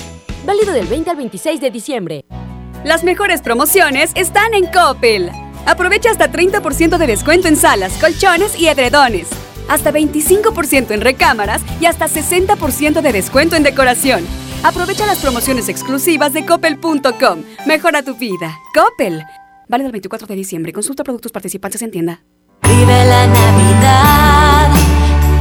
Válido del 20 al 26 de diciembre. Las mejores promociones están en Coppel. Aprovecha hasta 30% de descuento en salas, colchones y edredones hasta 25% en recámaras y hasta 60% de descuento en decoración. Aprovecha las promociones exclusivas de coppel.com. Mejora tu vida. Coppel. Vale del 24 de diciembre. Consulta productos participantes en tienda. Vive la Navidad.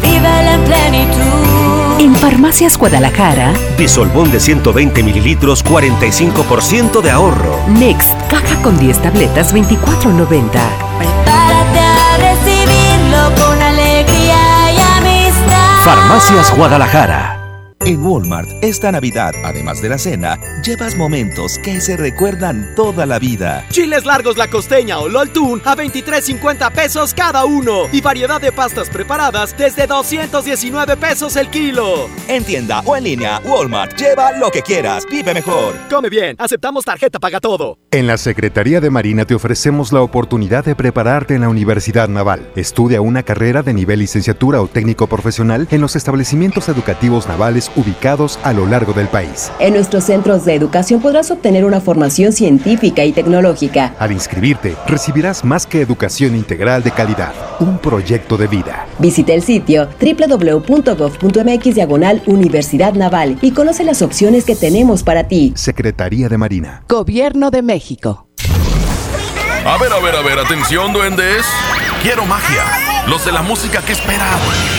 Vive la plenitud. En Farmacias Guadalajara. Bisolbón de 120 mililitros, 45% de ahorro. Next, caja con 10 tabletas, 24.90. Prepárate a recibirlo con. Farmacias Guadalajara. En Walmart, esta Navidad, además de la cena, llevas momentos que se recuerdan toda la vida. Chiles largos la costeña o LOL a 23.50 pesos cada uno. Y variedad de pastas preparadas desde 219 pesos el kilo. En tienda o en línea, Walmart, lleva lo que quieras, vive mejor. Come bien, aceptamos tarjeta paga todo. En la Secretaría de Marina te ofrecemos la oportunidad de prepararte en la Universidad Naval. Estudia una carrera de nivel licenciatura o técnico profesional en los establecimientos educativos navales ubicados a lo largo del país. En nuestros centros de educación podrás obtener una formación científica y tecnológica. Al inscribirte, recibirás más que educación integral de calidad, un proyecto de vida. Visita el sitio www.gov.mx diagonal Universidad Naval y conoce las opciones que tenemos para ti. Secretaría de Marina. Gobierno de México. A ver, a ver, a ver, atención, duendes. Quiero magia. Los de la música que esperan.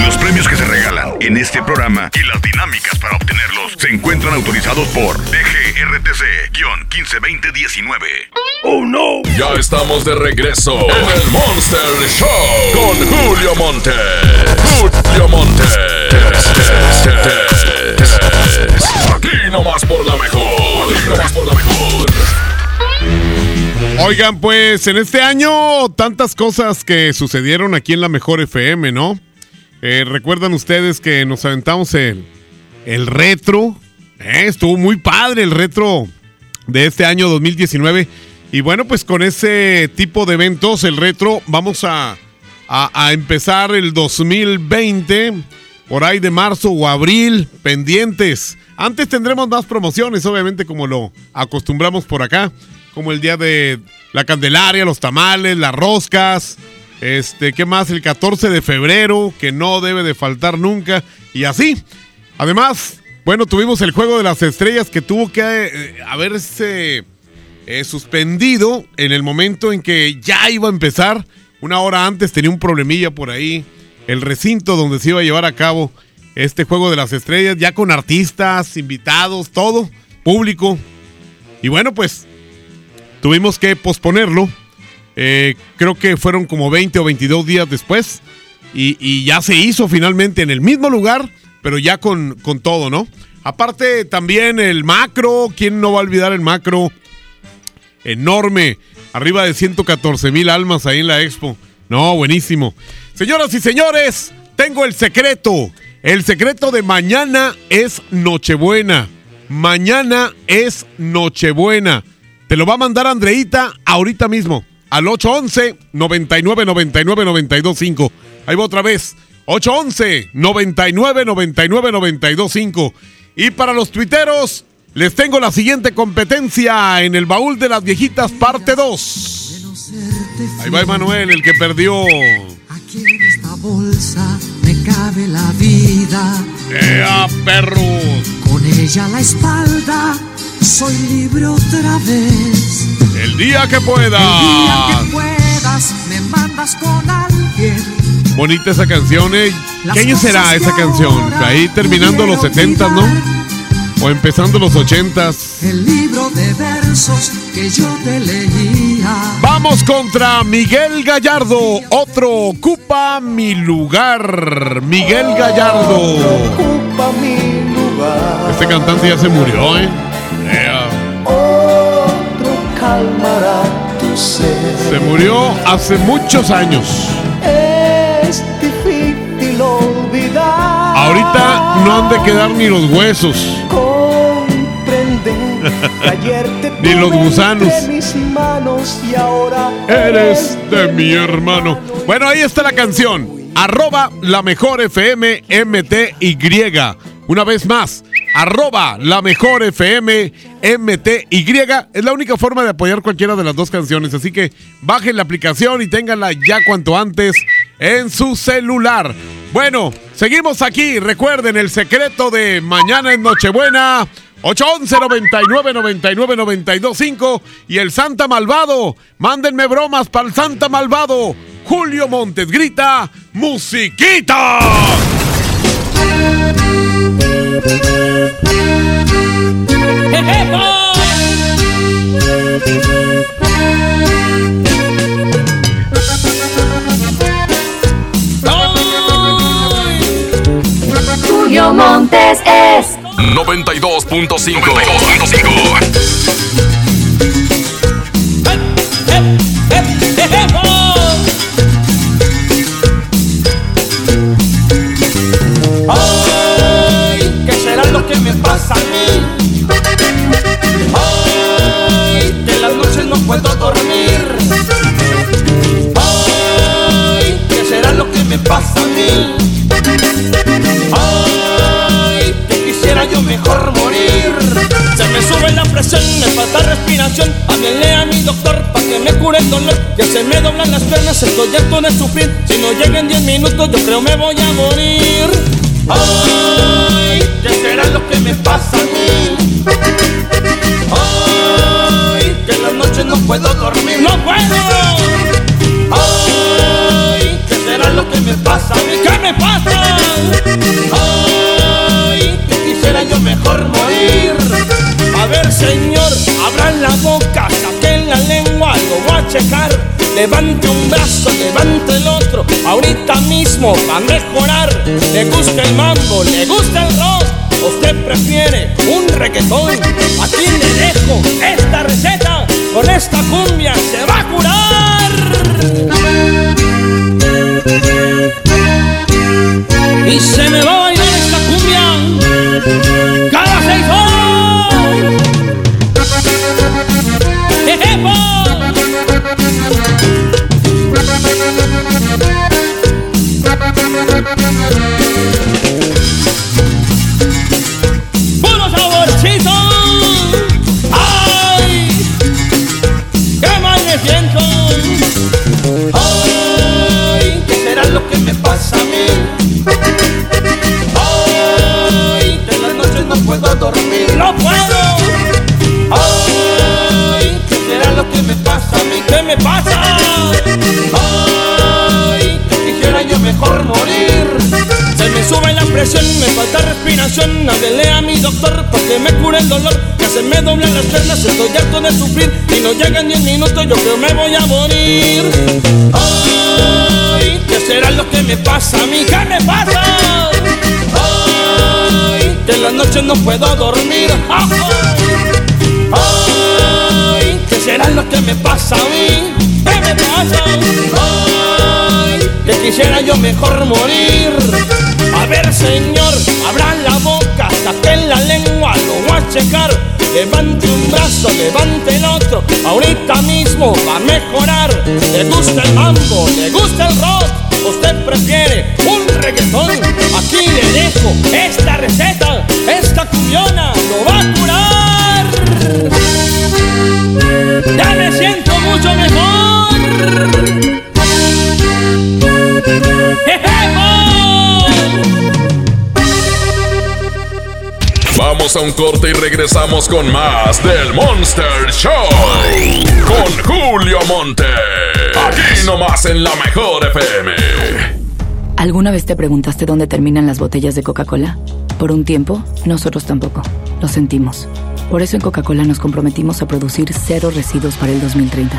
Los premios que se regalan en este programa y las dinámicas para obtenerlos se encuentran autorizados por DGRTC-152019. ¡Oh no! Ya estamos de regreso en el Monster Show con Julio Monte. Julio Monte. Aquí nomás por la mejor. Aquí nomás por la mejor. Oigan, pues en este año tantas cosas que sucedieron aquí en la Mejor FM, ¿no? Eh, Recuerdan ustedes que nos aventamos el, el retro. Eh, estuvo muy padre el retro de este año 2019. Y bueno, pues con ese tipo de eventos, el retro, vamos a, a, a empezar el 2020 por ahí de marzo o abril, pendientes. Antes tendremos más promociones, obviamente, como lo acostumbramos por acá, como el día de la Candelaria, los tamales, las roscas, este, ¿qué más? El 14 de febrero, que no debe de faltar nunca, y así. Además, Bueno, tuvimos el juego de las estrellas que tuvo que eh, haberse eh, suspendido en el momento en que ya iba a empezar. Una hora antes tenía un problemilla por ahí. El recinto donde se iba a llevar a cabo este juego de las estrellas, ya con artistas, invitados, todo, público. Y bueno, pues tuvimos que posponerlo. Eh, creo que fueron como 20 o 22 días después. Y, ya se hizo finalmente en el mismo lugar, pero ya con, con todo, ¿no? Aparte también el macro, ¿quién no va a olvidar el macro? Enorme, arriba de 114 mil almas ahí en la expo. No, buenísimo. Señoras y señores, tengo el secreto. El secreto de mañana es Nochebuena. Mañana es Nochebuena. Te lo va a mandar Andreita ahorita mismo al 811 99 99 925. Ahí va otra vez. 811 99 99 925. Y para los tuiteros, les tengo la siguiente competencia en el baúl de las viejitas, parte 2. Ahí va Emanuel, el que perdió. Aquí en esta bolsa me cabe la vida. ¡Ea, perros! Con ella a la espalda soy libre otra vez. El día que puedas. El día que puedas me mandas con alguien. Bonita esa canción, ¿eh? ¿Qué año será esa canción? Ahí terminando los 70, ¿no? O empezando los 80s. El libro de versos que yo te leía. Vamos contra Miguel Gallardo. Otro ocupa mi lugar. Miguel Gallardo. Ocupa mi lugar. Este cantante ya se murió, ¿eh? Calmará tu. Se murió hace muchos años. Es difícil olvidar. Ahorita no han de quedar ni los huesos. Comprender que ayer te Ni los gusanos. mis manos y ahora Eres de mi hermano. Bueno, ahí está la canción. Arroba la mejor FM MTY. Una vez más, arroba la mejor FM MTY. Es la única forma de apoyar cualquiera de las dos canciones. Así que bajen la aplicación y ténganla ya cuanto antes en su celular. Bueno, seguimos aquí. Recuerden el secreto de mañana en Nochebuena. 811 99 99 925 y el Santa Malvado. Mándenme bromas para el Santa Malvado. Julio Montes grita, ¡Musiquita! Julio Montes es 92.5. 92.5. pasa a? Ay, que las noches no puedo dormir. Ay, ¿qué será lo que me pasa a mí? Ay, que quisiera yo mejor morir. Se me sube la presión, me falta respiración. Háblele a mi doctor para que me cure el dolor. Que se me doblan las piernas, estoy harto de sufrir. Si no llegan 10 minutos, yo creo me voy a morir. Ay, ¿qué será lo que me pasa a mí? Ay, que en las noches no puedo dormir. ¡No puedo! Ay, ¿qué será lo que me pasa a mí? ¿Qué me pasa? Ay, que quisiera yo mejor morir. A ver, señor, abran la boca, saquen la lengua, lo voy a checar. Levante un brazo, levante el otro, ahorita mismo va a mejorar. Le gusta el mambo, le gusta el rock, usted prefiere un reggaetón. Aquí le dejo esta receta, con esta cumbia doblan las piernas, estoy harto de sufrir. Y no llegan 10 minutos, yo creo me voy a morir. Ay, ¿qué será lo que me pasa a mí? ¿Qué me pasa? Ay, que en las noches no puedo dormir. Ay, ¿qué será lo que me pasa a mí? ¿Qué me pasa? Ay, que quisiera yo mejor morir. A ver, señor, abra la boca, saquen la lengua, lo voy a checar. Levante un brazo, levante el otro, ahorita mismo va a mejorar. Le gusta el mambo, le gusta el rock, usted prefiere un reggaetón. Aquí le dejo esta receta, esta cumbiona lo va a curar. Ya me siento mucho mejor. Vamos a un corte y regresamos con más del Monster Show. Con Julio Monte. Aquí nomás en la mejor FM. ¿Alguna vez te preguntaste dónde terminan las botellas de Coca-Cola? Por un tiempo, nosotros tampoco. Lo sentimos. Por eso en Coca-Cola nos comprometimos a producir cero residuos para el 2030.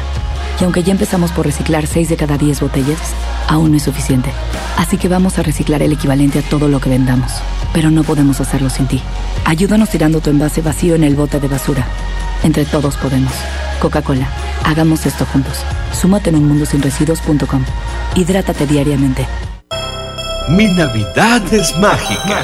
Y aunque ya empezamos por reciclar 6 de cada 10 botellas, aún no es suficiente. Así que vamos a reciclar el equivalente a todo lo que vendamos. Pero no podemos hacerlo sin ti. Ayúdanos tirando tu envase vacío en el bote de basura. Entre todos podemos. Coca-Cola, hagamos esto juntos. Súmate en unmundosinresiduos.com. Hidrátate diariamente. Mi Navidad es mágica.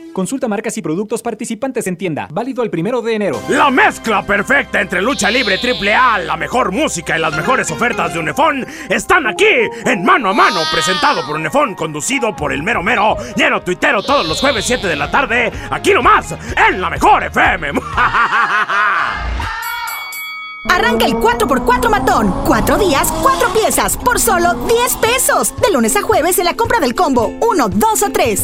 Consulta marcas y productos participantes en tienda. Válido el primero de enero. La mezcla perfecta entre lucha libre triple A, la mejor música y las mejores ofertas de Unefón están aquí en Mano a Mano, presentado por Unefón, conducido por el mero mero, lleno tuitero todos los jueves 7 de la tarde, aquí nomás, en la mejor FM. Arranca el 4x4 matón. 4 días, 4 piezas, por solo 10 pesos. De lunes a jueves en la compra del combo 1, 2 o 3.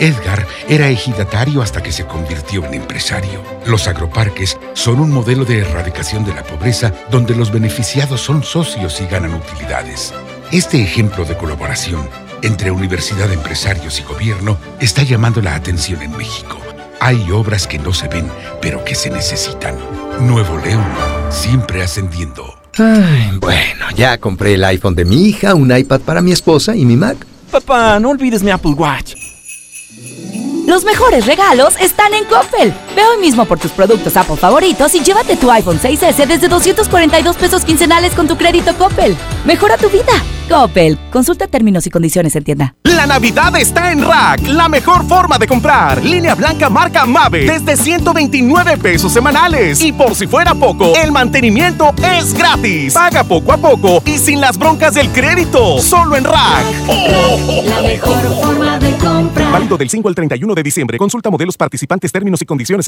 Edgar era ejidatario hasta que se convirtió en empresario. Los agroparques son un modelo de erradicación de la pobreza donde los beneficiados son socios y ganan utilidades. Este ejemplo de colaboración entre universidad, empresarios y gobierno está llamando la atención en México. Hay obras que no se ven, pero que se necesitan. Nuevo León, siempre ascendiendo. Ay, bueno, ya compré el iPhone de mi hija, un iPad para mi esposa y mi Mac. Papá, no olvides mi Apple Watch. Los mejores regalos están en Coppel. Ve hoy mismo por tus productos Apple favoritos y llévate tu iPhone 6S desde 242 pesos quincenales con tu crédito Coppel. Mejora tu vida. Coppel. Consulta términos y condiciones en tienda. La Navidad está en Rack, la mejor forma de comprar. Línea blanca marca Mave desde 129 pesos semanales. Y por si fuera poco, el mantenimiento es gratis. Paga poco a poco y sin las broncas del crédito. Solo en Rack. La mejor forma de comprar. Válido del 5 al 31 de diciembre. Consulta modelos participantes, términos y condiciones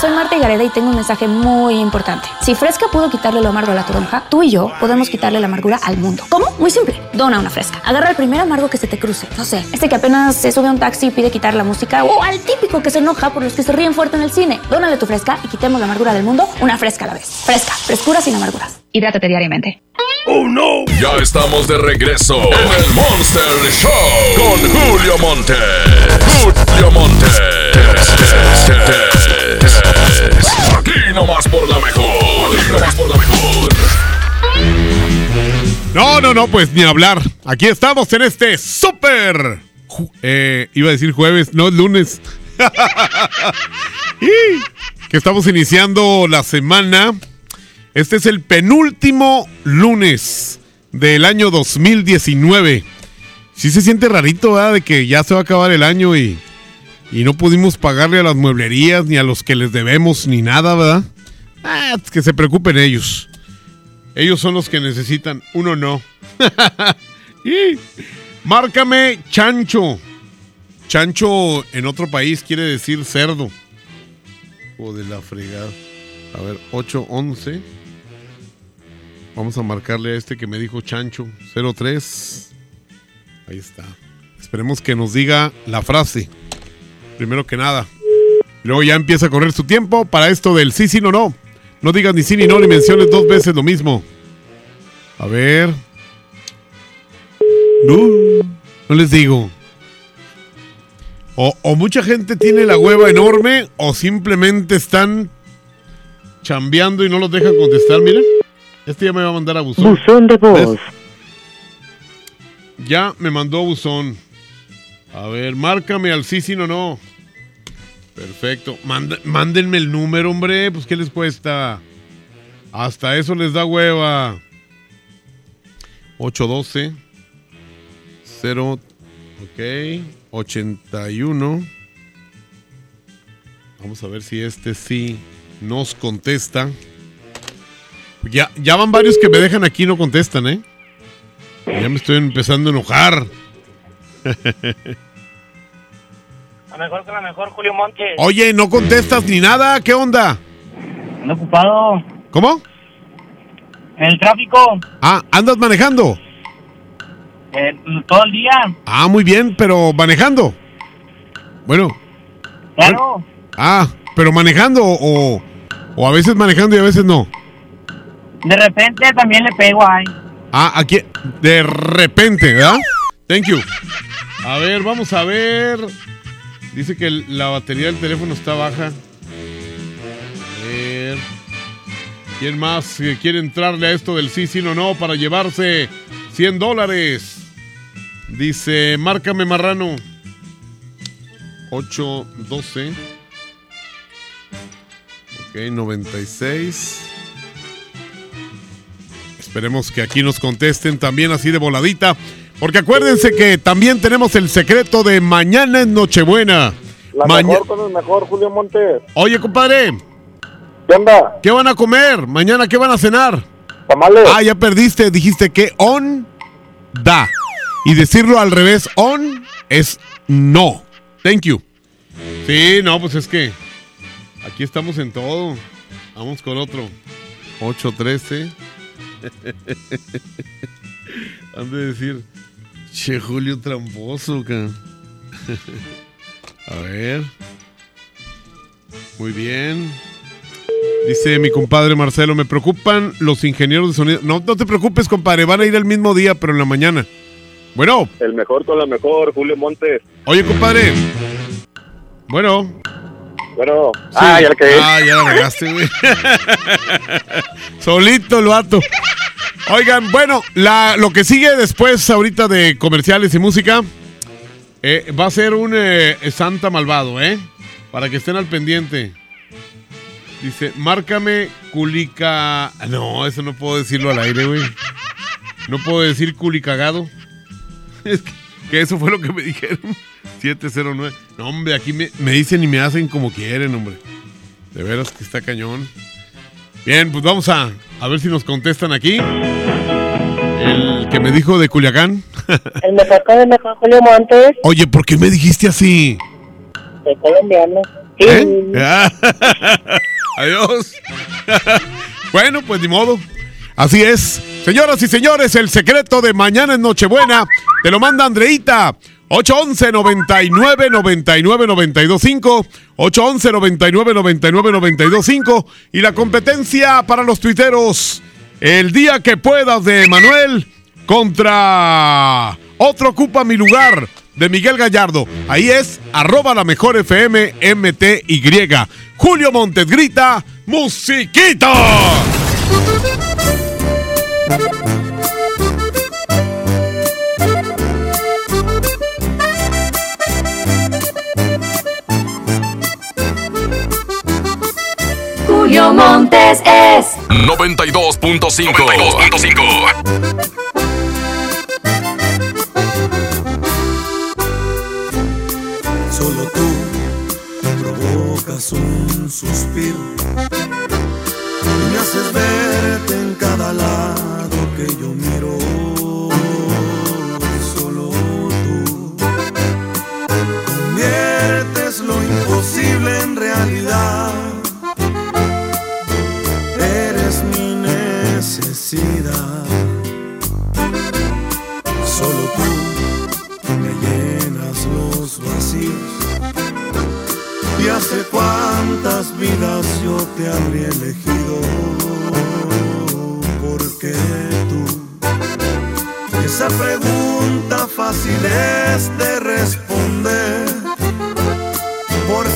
Soy Marta Gareda y tengo un mensaje muy importante. Si Fresca pudo quitarle lo amargo a la toronja, tú y yo podemos quitarle la amargura al mundo. ¿Cómo? Muy simple. Dona una Fresca. Agarra el primer amargo que se te cruce. No sé, este que apenas se sube a un taxi y pide quitar la música. O al típico que se enoja por los que se ríen fuerte en el cine. Dónale tu Fresca y quitemos la amargura del mundo una Fresca a la vez. Fresca. Frescura sin amarguras. Hidrátate diariamente. ¡Oh, no! Ya estamos de regreso en el Monster Show con Julio Monte. Julio Monte. Aquí nomás por la mejor. Aquí nomás por la mejor. No, no, no, pues ni hablar. Aquí estamos en este súper. eh, iba a decir jueves, no, lunes. Y que estamos iniciando la semana. Este es el penúltimo lunes del año 2019. Sí se siente rarito, ¿verdad? De que ya se va a acabar el año y, y no pudimos pagarle a las mueblerías ni a los que les debemos ni nada, ¿verdad? Ah, que se preocupen ellos. Ellos son los que necesitan, uno no. y márcame chancho. Chancho en otro país quiere decir cerdo. O de la fregada. A ver, 811. Vamos a marcarle a este que me dijo chancho. 03. Ahí está. Esperemos que nos diga la frase. Primero que nada. Y luego ya empieza a correr su tiempo para esto del sí, sí, no, no. No digas ni sí ni no, ni menciones dos veces lo mismo. A ver. No, no les digo. O, o mucha gente tiene la hueva enorme o simplemente están chambeando y no los dejan contestar. Miren, este ya me va a mandar a buzón. Buzón de voz. ¿Ves? Ya me mandó buzón. A ver, márcame al sí, sí, no, no. Perfecto. Mándenme el número, hombre. Pues, ¿qué les cuesta? Hasta eso les da hueva. 812 0 Ok 81 Vamos a ver si este sí nos contesta. Ya, ya van varios que me dejan aquí y no contestan, ¿eh? Ya me estoy empezando a enojar. La mejor que la mejor, Julio Montes. Oye, no contestas ni nada. ¿Qué onda? Ando ocupado. ¿Cómo? En el tráfico. Ah, ¿andas manejando? eh, todo el día. Ah, muy bien, pero manejando. Bueno. Claro. Ah, pero manejando o, o a veces manejando y a veces no. De repente también le pego ahí. Ah, aquí de repente, ¿verdad? Thank you. A ver, vamos a ver. Dice que la batería del teléfono está baja. A ver. ¿Quién más quiere entrarle a esto del sí, sí, no, no para llevarse 100 dólares? Dice, márcame marrano. 812. Ok, 96. Esperemos que aquí nos contesten también así de voladita. Porque acuérdense que también tenemos el secreto de mañana es Nochebuena. La Maña- mejor con el mejor, Julio Montes. Oye, compadre. ¿Qué onda? ¿Qué van a comer? Mañana, ¿qué van a cenar? Tamales. Ah, ya perdiste. Dijiste que on da. Y decirlo al revés, on es no. Thank you. Sí, no, pues es que aquí estamos en todo. Vamos con otro. 813. Han de decir, che, Julio tramposo, ca. A ver. Muy bien. Dice mi compadre Marcelo, me preocupan los ingenieros de sonido. No, no te preocupes, compadre, van a ir el mismo día, pero en la mañana. Bueno, El mejor con la mejor, Julio Montes. oye, compadre. Bueno. Bueno. Sí. Ah, ya la caí. Ah, ya la regaste, güey. Solito el vato. Oigan, bueno, lo que sigue después ahorita de comerciales y música eh, va a ser un eh, Santa Malvado, ¿eh? Para que estén al pendiente. Dice, márcame culica... No, eso no puedo decirlo al aire, güey. No puedo decir culicagado. Es que, eso fue lo que me dijeron. 709. No, hombre, aquí me dicen y me hacen como quieren, hombre. De veras que está cañón. Bien, pues vamos a, a ver si nos contestan aquí. El que me dijo de Culiacán. El mejor con el mejor Julio Montes, Oye, ¿por qué me dijiste así? de colombiano. ¿Eh? Ah, Adiós. bueno, pues ni modo. Así es. Señoras y señores, el secreto de mañana en Nochebuena te lo manda Andreita. 811 99 99 925 811 99 99 925 y la competencia para los tuiteros el día que puedas de Manuel contra otro ocupa mi lugar de Miguel Gallardo. Ahí es arroba la mejor FM MTY. Julio Montes grita, musiquita. Julio Montes es 92.5. 92.5. Solo tú provocas un suspiro y me haces verte en cada lado que yo miro. Solo tú conviertes lo imposible en realidad. Solo tú me llenas los vacíos. Y hace cuántas vidas yo te habría elegido. Porque tú, esa pregunta fácil es de responder. Porque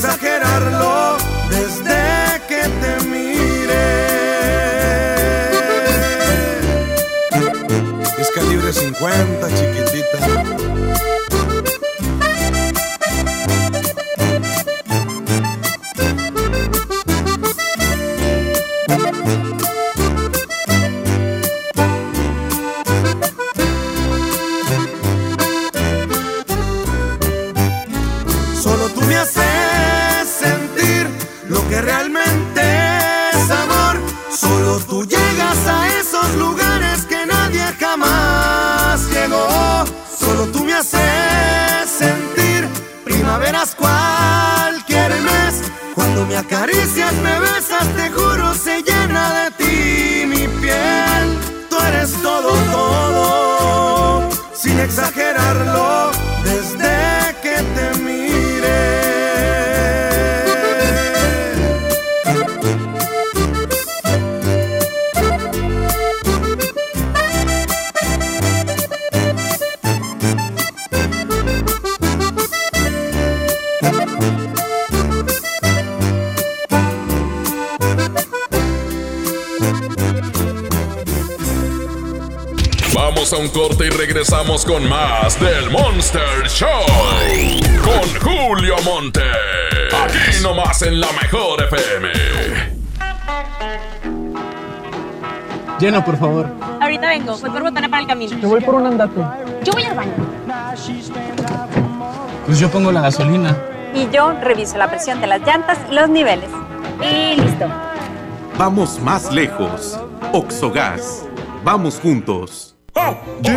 exagerarlo, desde que te miré. Es calibre 50, chiquitita. Regresamos con más del Monster Show. Con Julio Monte. Aquí nomás en la mejor FM. Llena, por favor. Ahorita vengo, voy por botana para el camino. Te voy por un andate. Yo voy al baño. Pues yo pongo la gasolina. Y yo reviso la presión de las llantas y los niveles. Y listo. Vamos más lejos. Oxogas. Vamos juntos.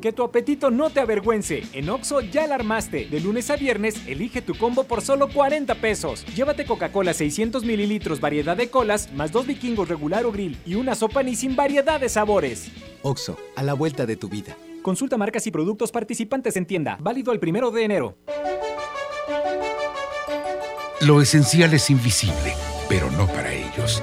Que tu apetito no te avergüence. En Oxo ya la armaste. De lunes a viernes, elige tu combo por solo 40 pesos. Llévate Coca-Cola 600 mililitros, variedad de colas, más dos vikingos regular o grill y una sopa ni sin variedad de sabores. Oxo, a la vuelta de tu vida. Consulta marcas y productos participantes en tienda. Válido el primero de enero. Lo esencial es invisible, pero no para ellos.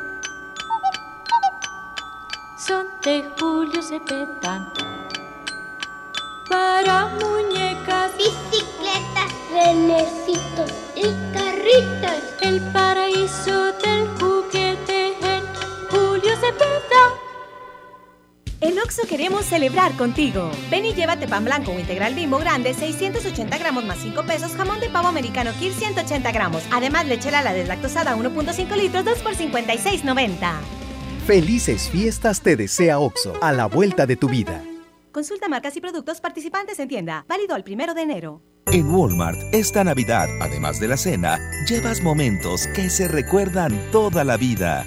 son de Julio Cepeda. Para muñecas, bicicletas, renecitos y carritos. El paraíso del juguete en Julio Cepeda. En Oxo queremos celebrar contigo. Ven y llévate pan blanco o integral bimbo grande, 680 gramos más 5 pesos, jamón de pavo americano Kir 180 gramos. Además, leche la deslactosada 1.5 litros, 2 por 56.90. Felices fiestas te desea OXO, a la vuelta de tu vida. Consulta marcas y productos participantes en tienda. Válido el primero de enero. En Walmart, esta Navidad, además de la cena, llevas momentos que se recuerdan toda la vida.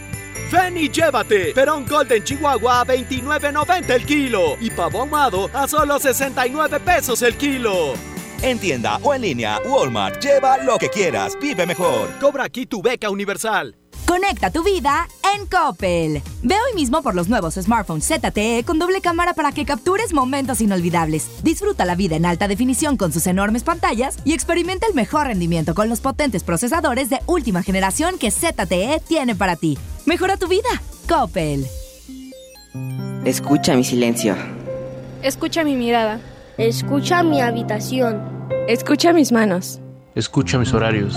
Ven y llévate Perón Golden Chihuahua a 29.90 el kilo y pavo ahumado a solo 69 pesos el kilo. En tienda o en línea, Walmart, lleva lo que quieras, vive mejor. Cobra aquí tu beca universal. Conecta tu vida en Coppel. Ve hoy mismo por los nuevos smartphones ZTE con doble cámara para que captures momentos inolvidables. Disfruta la vida en alta definición con sus enormes pantallas y experimenta el mejor rendimiento con los potentes procesadores de última generación que ZTE tiene para ti. Mejora tu vida. Coppel. Escucha mi silencio. Escucha mi mirada. Escucha mi habitación. Escucha mis manos. Escucha mis horarios.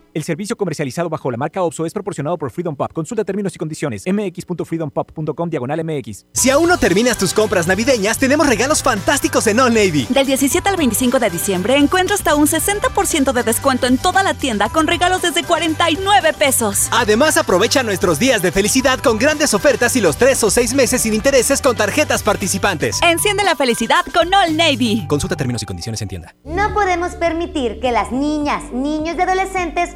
El servicio comercializado bajo la marca OPSO es proporcionado por Freedom Pop. Consulta términos y condiciones. mx.freedompop.com diagonal mx. Si aún no terminas tus compras navideñas, tenemos regalos fantásticos en All Navy. Del 17 al 25 de diciembre encuentra hasta un 60% de descuento en toda la tienda con regalos desde 49 pesos. Además, aprovecha nuestros días de felicidad con grandes ofertas y los 3 o 6 meses sin intereses con tarjetas participantes. Enciende la felicidad con All Navy. Consulta términos y condiciones en tienda. No podemos permitir que las niñas, niños y adolescentes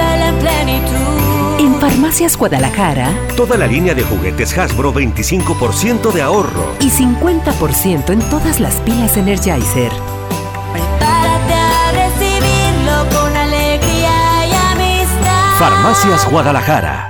vive en plenitud. En Farmacias Guadalajara, toda la línea de juguetes Hasbro 25% de ahorro y 50% en todas las pilas Energizer. Prepárate a recibirlo con alegría y amistad. Farmacias Guadalajara.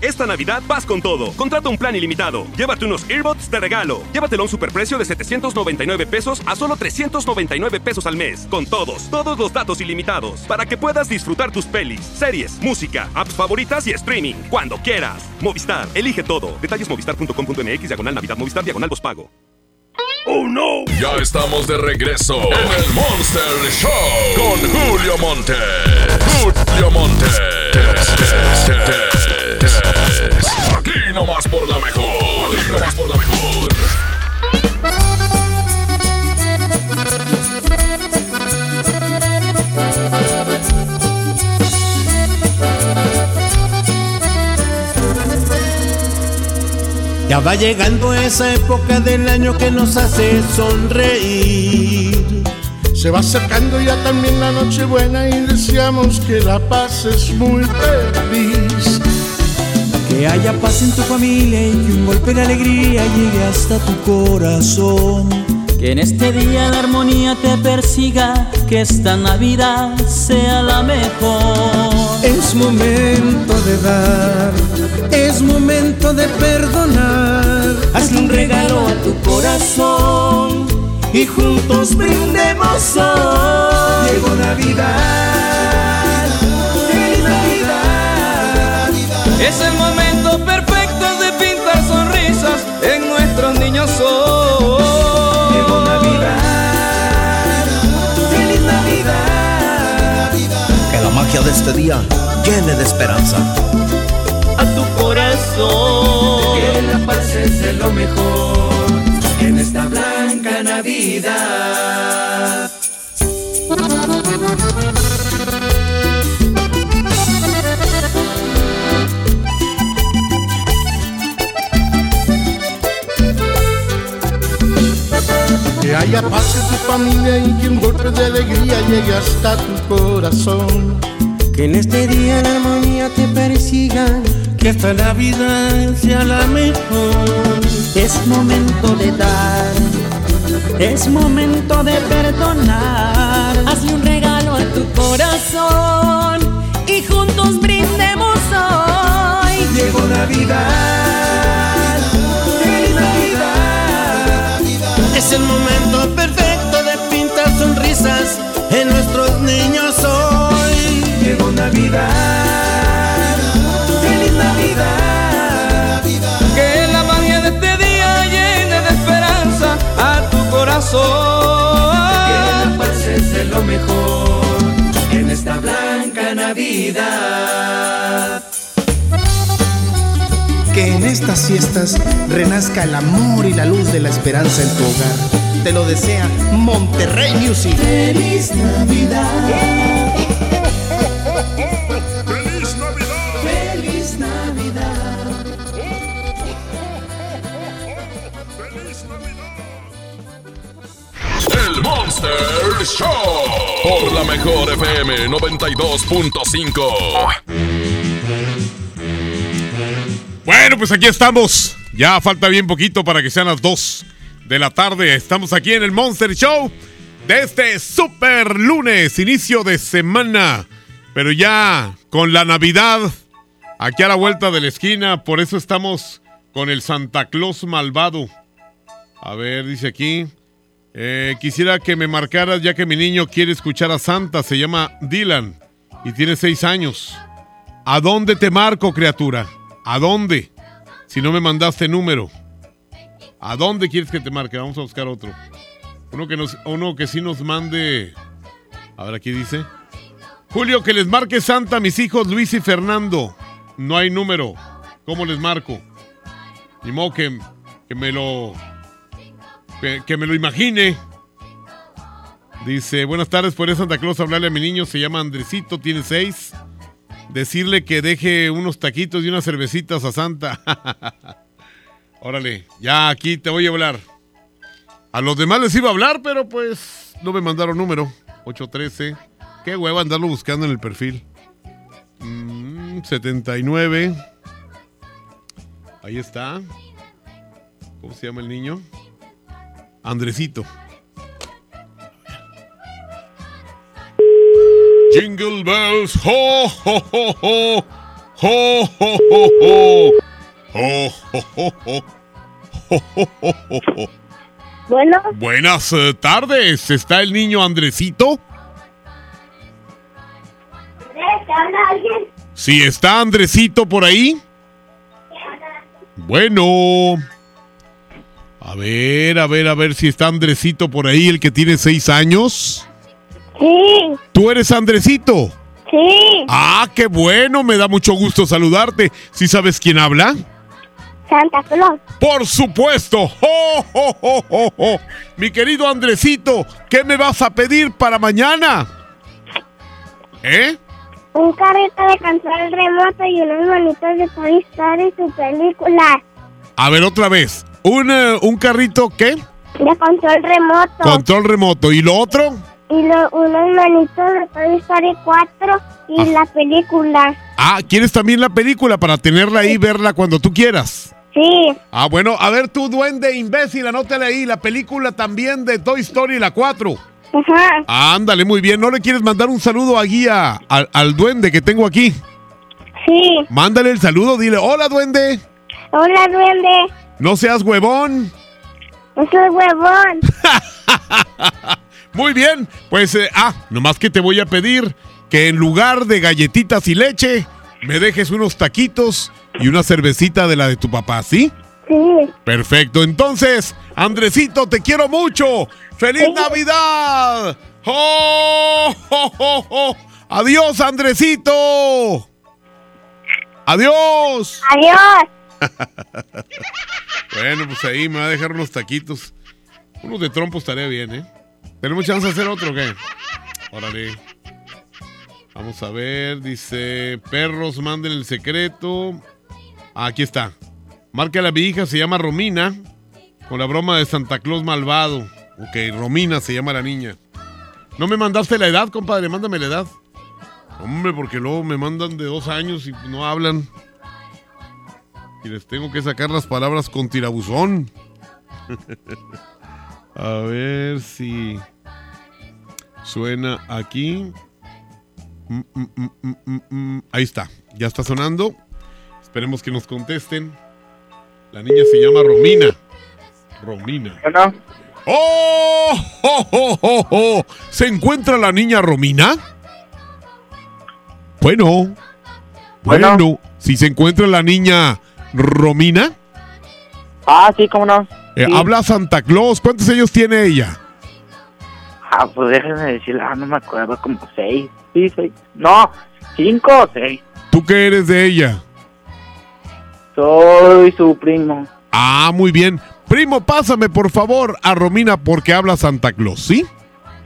Esta Navidad vas con todo. Contrata un plan ilimitado. Llévate unos earbuds de regalo. Llévatelo a un superprecio de 799 pesos a solo 399 pesos al mes. Con todos, todos los datos ilimitados. Para que puedas disfrutar tus pelis, series, música, apps favoritas y streaming. Cuando quieras. Movistar, elige todo. Detalles movistar.com.mx, diagonal Navidad, Movistar, diagonal pago. ¡Oh, no! Ya estamos de regreso en el Monster Show con Julio Monte. Julio Monte. Aquí nomás por la mejor. Aquí nomás por la mejor. Ya va llegando esa época del año que nos hace sonreír. Se va acercando ya también la noche buena y deseamos que la pases muy feliz. Que haya paz en tu familia y que un golpe de alegría llegue hasta tu corazón. Que en este día la armonía te persiga, que esta Navidad sea la mejor. Es momento de dar, es momento de perdonar. Hazle un regalo a tu corazón y juntos brindemos hoy. Llegó Navidad. Es el momento en nuestros niños hoy. Llegó Navidad, feliz Navidad. Que la magia de este día llene de esperanza a tu corazón. Que la paz es de lo mejor en esta blanca Navidad. Que haya paz en tu familia y que un golpe de alegría llegue hasta tu corazón. Que en este día la armonía te persiga, que esta Navidad sea la mejor. Es momento de dar, es momento de perdonar. Hazle un regalo a tu corazón y juntos brindemos hoy. Llegó Navidad, Es el momento perfecto de pintar sonrisas en nuestros niños hoy. Llegó Navidad, feliz Navidad. Que la magia de este día llene de esperanza a tu corazón. Que la paz es de lo mejor en esta blanca Navidad. Que en estas fiestas renazca el amor y la luz de la esperanza en tu hogar. Te lo desea Monterrey Music. Feliz Navidad. ¡Feliz Navidad! Feliz Navidad. ¡Feliz Navidad! El Monster Show por la mejor FM 92.5. Bueno, pues aquí estamos. Ya falta bien poquito para que sean las 2 de la tarde. Estamos aquí en el Monster Show de este super lunes, inicio de semana. Pero ya con la Navidad aquí a la vuelta de la esquina. Por eso estamos con el Santa Claus malvado. A ver, dice aquí. Eh, quisiera que me marcaras ya que mi niño quiere escuchar a Santa. Se llama Dylan y tiene seis años. ¿A dónde te marco, criatura? ¿A dónde? Si no me mandaste número. ¿A dónde quieres que te marque? Vamos a buscar otro. Uno que, nos, uno que sí nos mande. A ver, aquí dice. Julio, que les marque Santa a mis hijos Luis y Fernando. No hay número. ¿Cómo les marco? Ni modo que, que me lo. Que, me lo imagine. Dice, buenas tardes, por Santa Claus hablarle a mi niño, se llama Andresito, tiene seis. Decirle que deje unos taquitos y unas cervecitas a Santa. Órale, ya aquí te voy a hablar. A los demás les iba a hablar, pero pues no me mandaron número. 813. Qué hueva andarlo buscando en el perfil. Mm, 79. Ahí está. ¿Cómo se llama el niño? Andresito. Jingle bells, ho, ho, ho, ho. Ho, ho, ho, ho. Ho, ho, ho, ho. Ho, ho, ho, ho, ho. Bueno, Buenas eh, tardes. ¿Está el niño Andresito? ¿te habla alguien? Si está Andresito por ahí. Bueno. A ver, a ver, a ver si está Andresito por ahí, el que tiene seis años. Sí, ¿Tú eres Andresito? sí. Ah, qué bueno, me da mucho gusto saludarte. ¿Sí sabes quién habla? Santa Claus. Por supuesto. ¡Jo, jo, jo, jo, jo! Mi querido Andresito, ¿qué me vas a pedir para mañana? ¿Eh? Un carrito de control remoto y unos monitos de Toy Story y su película. A ver, otra vez. ¿Un, eh, un carrito qué? De control remoto. Control remoto. ¿Y lo otro? Y lo- unos monitos de Toy Story 4 y la película. Ah, ¿quieres también la película para tenerla ahí y verla cuando tú quieras? Sí. Ah, bueno, a ver tú, duende imbécil, anótale ahí la película también de Toy Story, la 4. Ajá. Ándale, muy bien. ¿No le quieres mandar un saludo a Guía, al, al duende que tengo aquí? Sí. Mándale el saludo, dile, hola duende. Hola, duende. No seas huevón. No soy huevón. Muy bien, pues, eh, ah, nomás que te voy a pedir que en lugar de galletitas y leche, me dejes unos taquitos y una cervecita de la de tu papá, ¿sí? Sí. Perfecto, entonces, Andresito, te quiero mucho. ¡Feliz Navidad! ¡Oh, oh, oh, oh! ¡Adiós, Andresito! ¡Adiós! Adiós. bueno, pues ahí me va a dejar unos taquitos. Unos de trompo estaría bien, ¿eh? ¿Tenemos chance de hacer otro o qué? Órale. Vamos a ver, dice, perros, manden el secreto. Aquí está. Márcale a mi hija, se llama Romina, con la broma de Santa Claus malvado. Ok, Romina se llama la niña. ¿No me mandaste la edad, compadre? Mándame la edad. Hombre, porque luego me mandan de dos años y no hablan. Y les tengo que sacar las palabras con tirabuzón. A ver si suena aquí. Mm, mm, mm. Ahí está, ya está sonando. Esperemos que nos contesten. La niña se llama Romina. Romina. ¡Oh! ¡Oh, oh, oh, oh! ¿Se encuentra la niña Romina? Bueno. Bueno. Si se encuentra la niña Romina. Ah, sí, cómo no. Eh, Sí. Habla Santa Claus. ¿Cuántos años tiene ella? Ah, pues déjeme decirle, ah, no me acuerdo, como seis. Sí, seis. No, cinco o seis. ¿Tú qué eres de ella? Soy su primo. Ah, muy bien. Primo, pásame por favor a Romina porque habla Santa Claus, ¿sí?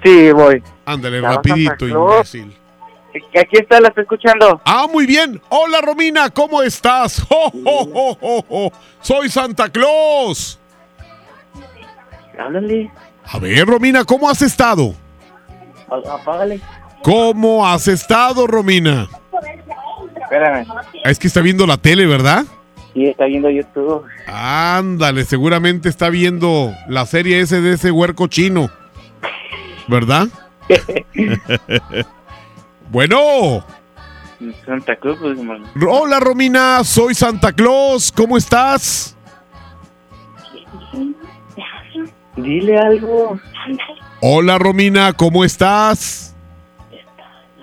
Sí, voy. Ándale, rapidito, imbécil. Aquí está, la estoy escuchando. Ah, muy bien. Hola, Romina, ¿cómo estás? ¡Jo, jo, jo, jo, jo! Soy Santa Claus. Háblale. A ver, Romina, ¿cómo has estado? Apágale. ¿Cómo has estado, Romina? Espérame. Es que está viendo la tele, ¿verdad? Sí, está viendo YouTube. Ándale, seguramente está viendo la serie ese de ese huerco chino. ¿Verdad? bueno. Santa Cruz, pues. Hola Romina, soy Santa Claus, ¿cómo estás? Dile algo. Hola Romina, ¿cómo estás?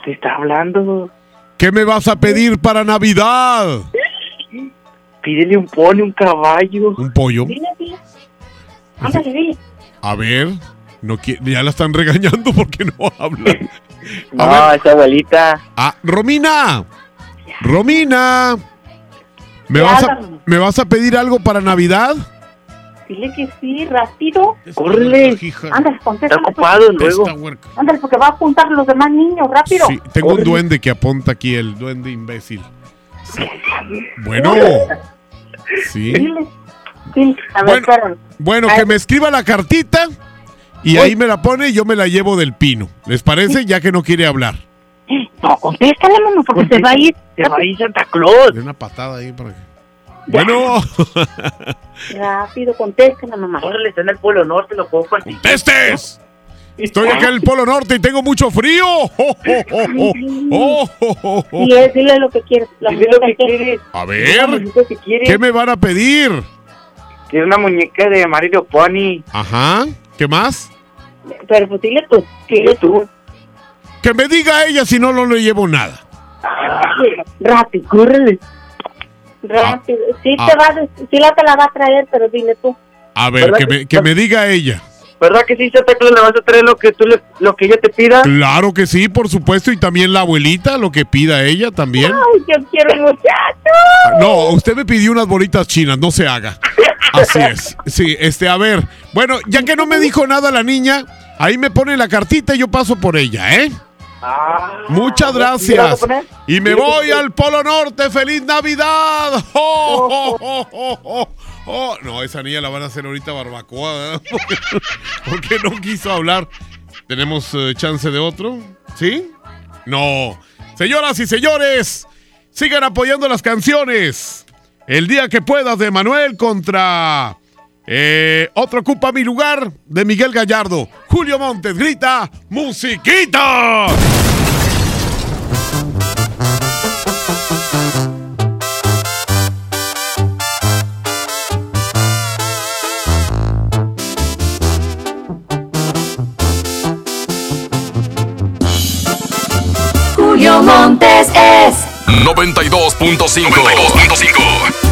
Te está hablando. ¿Qué me vas a pedir para Navidad? Pídele un pony, un caballo. ¿Un pollo? Ándale, dile. A ver, no ya la están regañando porque no habla. No, esa abuelita. Ah, Romina. Romina. ¿Me ¿Qué vas, a? ¿Me vas a pedir algo para Navidad? Dile que sí, rápido. Córrele. Ándale, contesta. Está ocupado luego. Ándale, porque va a apuntar a los demás niños, rápido. Sí, tengo un duende que apunta aquí, el duende imbécil. Sí. Bueno. Sí. Dile, dile. A ver, Bueno. Bueno, que me escriba la cartita y ahí me la pone y yo me la llevo del pino. ¿Les parece? Ya que no quiere hablar. No, contéstale, mamá, porque se va a ir. Se va a ir Santa Claus. De una patada ahí para que... Bueno. Rápido, contéstale, mamá. Órale, está en el Polo Norte, lo puedo conseguir. ¡Contestes! Estoy acá en el Polo Norte y tengo mucho frío. ¡Oh, oh, oh, oh! ¡Oh, oh, oh, oh! Y es, dile lo que quieres. Dile lo que quieres. A Dile ver. ¿qué me van a pedir? Tiene una muñeca de Mario Pony. Ajá, ¿qué más? Pero pues dile tú. Dile tú. Que me diga ella si no, no le llevo nada. Rápido. Córrele. Rápido. Sí, Ah. te va, sí la te la va a traer, pero dile tú. A ver, ¿Verdad que que- me, que me diga ella. ¿Verdad que sí, Santa Claus, le vas a traer lo que, tú le, lo que ella te pida? Claro que sí, por supuesto, y también la abuelita, lo que pida ella también. Ay, yo quiero el muchacho. Ah, No, usted me pidió unas bolitas chinas, no se haga. Así es. Sí, este, a ver. Bueno, ya que no me dijo nada la niña, ahí me pone la cartita y yo paso por ella, ¿eh? Muchas ¿me la vas a gracias. Y me voy al Polo Norte. ¡Feliz Navidad! ¡Oh, oh, oh! No, esa niña la van a hacer ahorita barbacoa. Porque, porque no quiso hablar. ¿Tenemos eh, chance de otro? ¿Sí? No. Señoras y señores, sigan apoyando las canciones. El día que puedas de Manuel contra eh, Otro ocupa mi lugar de Miguel Gallardo. Julio Montes grita, ¡Musiquita! Julio Montes es 92.5. 92.5.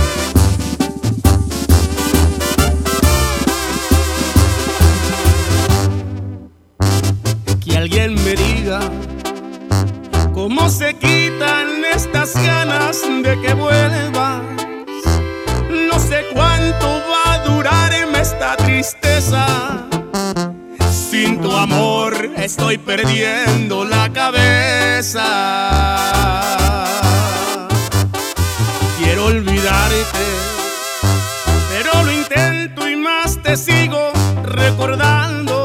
cómo se quitan estas ganas de que vuelvas. No sé cuánto va a durarme esta tristeza. Sin tu amor estoy perdiendo la cabeza. Quiero olvidarte, pero lo intento y más te sigo recordando.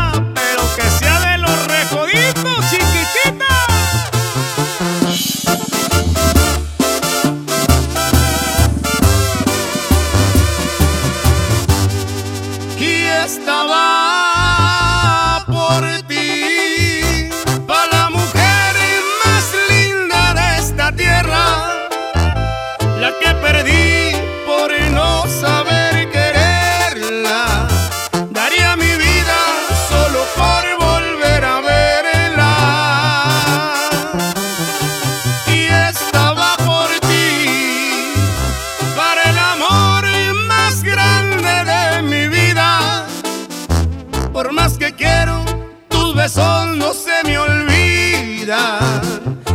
besos no se me olvida,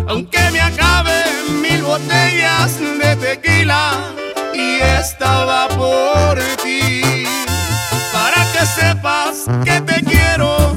aunque me acaben mil botellas de tequila y estaba por ti, para que sepas que te quiero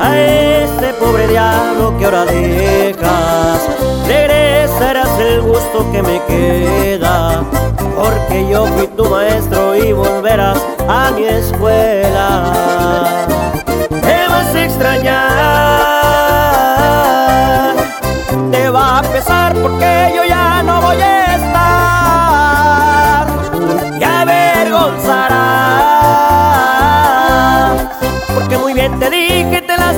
a este pobre diablo que ahora dejas. Regresarás el gusto que me queda, porque yo fui tu maestro y volverás a mi escuela. Te vas a extrañar, te va a pesar porque yo ya no voy a estar. Y avergonzarás, porque muy bien te dije te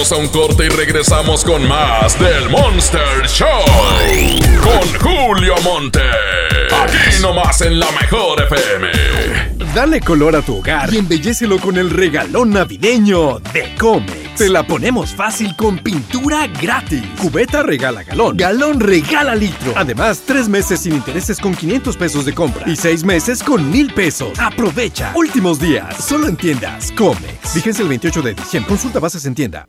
A un corte y regresamos con más del Monster Show. Con Julio Monte. Aquí nomás en la mejor FM. Dale color a tu hogar y embellecelo con el regalón navideño de Comex. Te la ponemos fácil con pintura gratis. Cubeta regala galón. Galón regala litro. Además, tres meses sin intereses con 500 pesos de compra. Y seis meses con mil pesos. Aprovecha. Últimos días. Solo en tiendas Comex. Vigencia el 28 de diciembre. Consulta bases en tienda.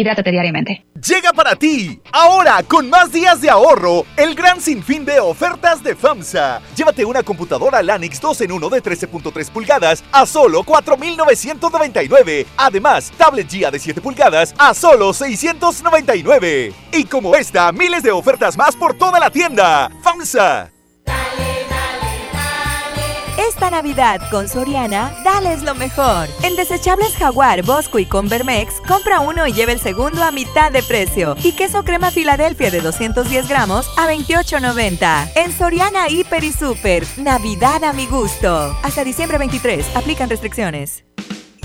Hidrátate diariamente. Llega para ti, ahora con más días de ahorro, el gran sinfín de ofertas de FAMSA. Llévate una computadora Lanix 2 en 1 de 13.3 pulgadas a solo 4.999. Además, tablet GIA de 7 pulgadas a solo 699. Y como esta, miles de ofertas más por toda la tienda. FAMSA. Esta Navidad con Soriana, dales lo mejor. En desechables Jaguar, Bosco y Convermex, compra uno y lleve el segundo a mitad de precio. Y queso crema Filadelfia de 210 gramos a 28.90. En Soriana, Hiper y Super, Navidad a mi gusto. Hasta diciembre 23, aplican restricciones.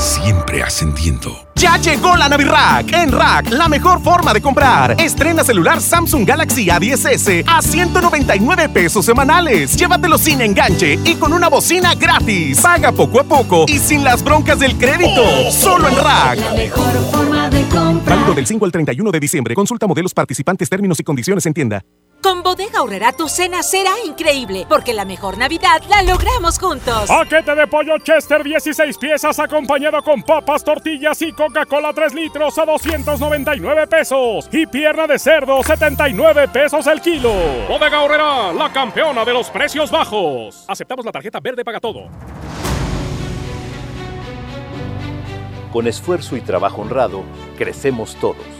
Siempre ascendiendo. Ya llegó la Navirack. En Rack, la mejor forma de comprar. Estrena celular Samsung Galaxy A10s a 199 pesos semanales. Llévatelo sin enganche y con una bocina gratis. Paga poco a poco y sin las broncas del crédito. Solo en Rack. La mejor forma de comprar. Válido del 5 al 31 de diciembre. Consulta modelos participantes, términos y condiciones en tienda. Con Bodega Aurrera tu cena será increíble, porque la mejor Navidad la logramos juntos. Paquete de pollo Chester 16 piezas acompañado con papas, tortillas y Coca-Cola 3 litros a 299 pesos. Y pierna de cerdo 79 pesos el kilo. Bodega Aurrera, la campeona de los precios bajos. Aceptamos la tarjeta verde paga todo. Con esfuerzo y trabajo honrado, crecemos todos.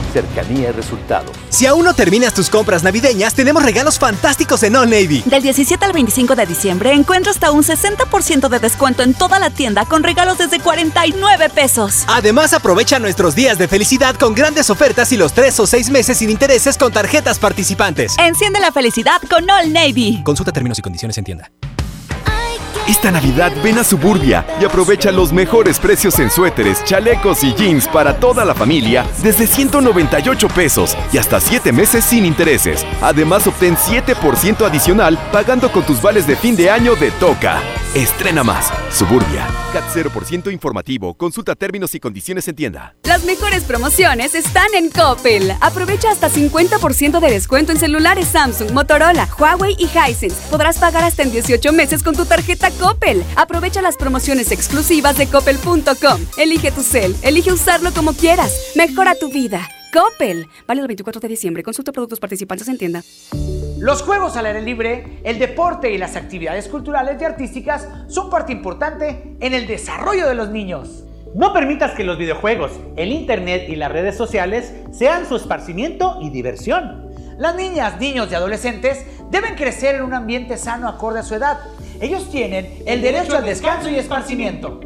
Cercanía y resultados. Si aún no terminas tus compras navideñas, tenemos regalos fantásticos en All Navy. Del 17 al 25 de diciembre encuentra hasta un 60% de descuento en toda la tienda con regalos desde 49 pesos. Además, aprovecha nuestros días de felicidad con grandes ofertas y los 3 o 6 meses sin intereses con tarjetas participantes. Enciende la felicidad con All Navy. Consulta términos y condiciones en tienda. Esta Navidad ven a Suburbia y aprovecha los mejores precios en suéteres, chalecos y jeans para toda la familia desde 198 pesos y hasta 7 meses sin intereses. Además obtén 7% adicional pagando con tus vales de fin de año de Toca. Estrena más. Suburbia. CAT 0% informativo. Consulta términos y condiciones en tienda. Las mejores promociones están en Coppel. Aprovecha hasta 50% de descuento en celulares Samsung, Motorola, Huawei y Hisense. Podrás pagar hasta en 18 meses con tu tarjeta Coppel. Aprovecha las promociones exclusivas de coppel.com. Elige tu cel, elige usarlo como quieras. Mejora tu vida. Coppel. Válido el 24 de diciembre. Consulta productos participantes en tienda. Los juegos al aire libre, el deporte y las actividades culturales y artísticas son parte importante en el desarrollo de los niños. No permitas que los videojuegos, el internet y las redes sociales sean su esparcimiento y diversión. Las niñas, niños y adolescentes deben crecer en un ambiente sano acorde a su edad. Ellos tienen el derecho al descanso y esparcimiento.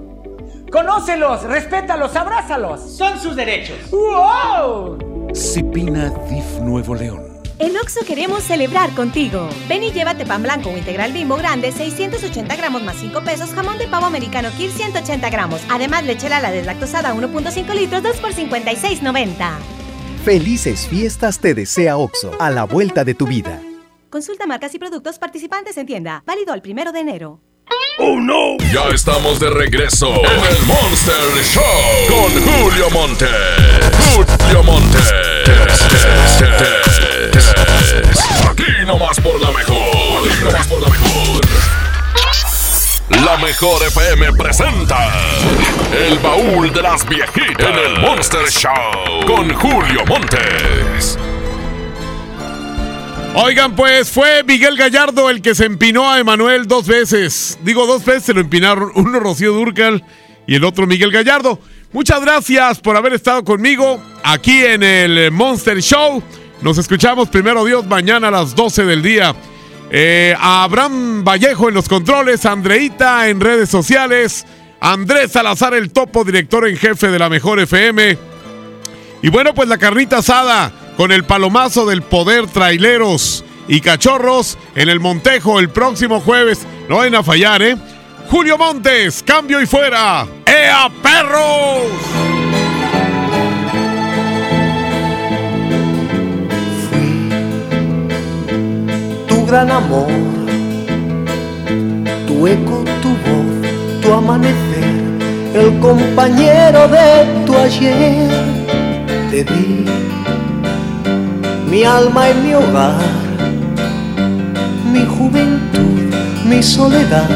Conócelos, respétalos, abrázalos. Son sus derechos. ¡Wow! Cipina DIF Nuevo León. En Oxo queremos celebrar contigo. Ven y llévate pan blanco o integral bimbo grande, 680 gramos más 5 pesos, jamón de pavo americano Kir 180 gramos. Además, leche Lala deslactosada 1.5 litros, 2 por 56.90. Felices fiestas te desea Oxo, a la vuelta de tu vida. Consulta marcas y productos participantes en tienda. Válido al primero de enero. ¡Oh, no! Ya estamos de regreso en el Monster Show con Julio Monte. Julio Monte. Aquí nomás por la mejor. Aquí nomás por la mejor. La mejor FM presenta El baúl de las viejitas en el Monster Show con Julio Montes. Oigan, pues fue Miguel Gallardo el que se empinó a Emanuel dos veces. Digo, dos veces se lo empinaron. Uno Rocío Durcal y el otro Miguel Gallardo. Muchas gracias por haber estado conmigo aquí en el Monster Show. Nos escuchamos primero Dios mañana a las 12 del día. Eh, a Abraham Vallejo en los controles, Andreita en redes sociales, Andrés Salazar el topo, director en jefe de la Mejor FM. Y bueno, pues la carnita asada con el palomazo del poder traileros y cachorros en el Montejo el próximo jueves. No vayan a fallar, ¿eh? Julio Montes, cambio y fuera. ¡Ea, perros! Gran amor, tu eco, tu voz, tu amanecer, el compañero de tu ayer. Te di mi alma y mi hogar, mi juventud, mi soledad.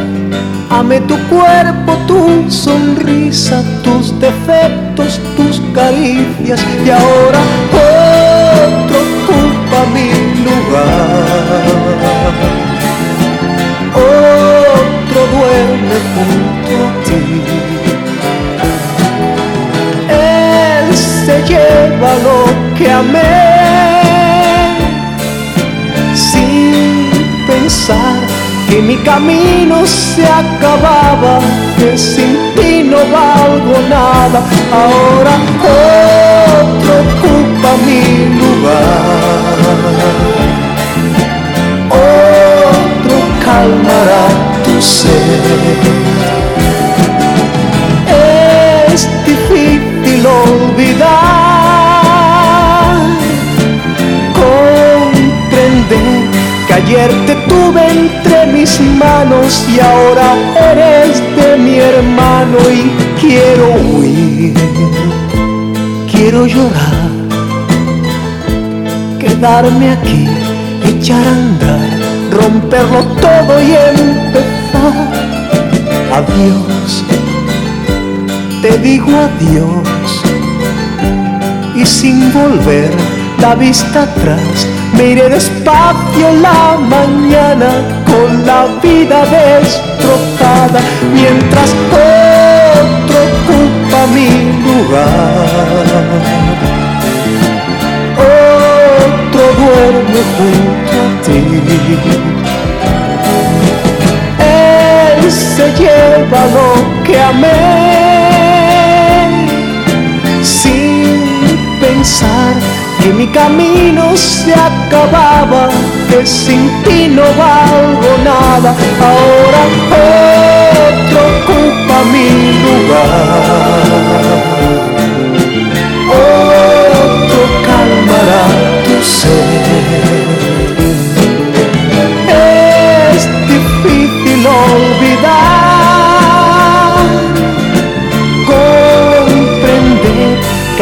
Amé tu cuerpo, tu sonrisa, tus defectos, tus caricias y ahora mi Otro duerme junto a ti. Él se lleva lo que amé sin pensar que mi camino se acababa, que sin ti no valgo nada. Ahora otro ocupa mi lugar. Calmará tu sed. Es difícil olvidar, comprender que ayer te tuve entre mis manos y ahora eres de mi hermano y quiero huir, quiero llorar, quedarme aquí, echar a andar, romperlo todo y empezar. Adiós, te digo adiós y sin volver la vista atrás me iré despacio la mañana con la vida destrozada mientras otro ocupa mi lugar. Otro duerme junto. Él se lleva lo que amé sin pensar que mi camino se acababa, que sin ti no valgo nada. Ahora otro ocupa mi lugar. Otro calmará tu sed.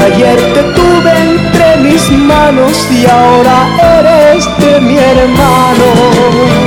Ayer te tuve entre mis manos y ahora eres de mi hermano.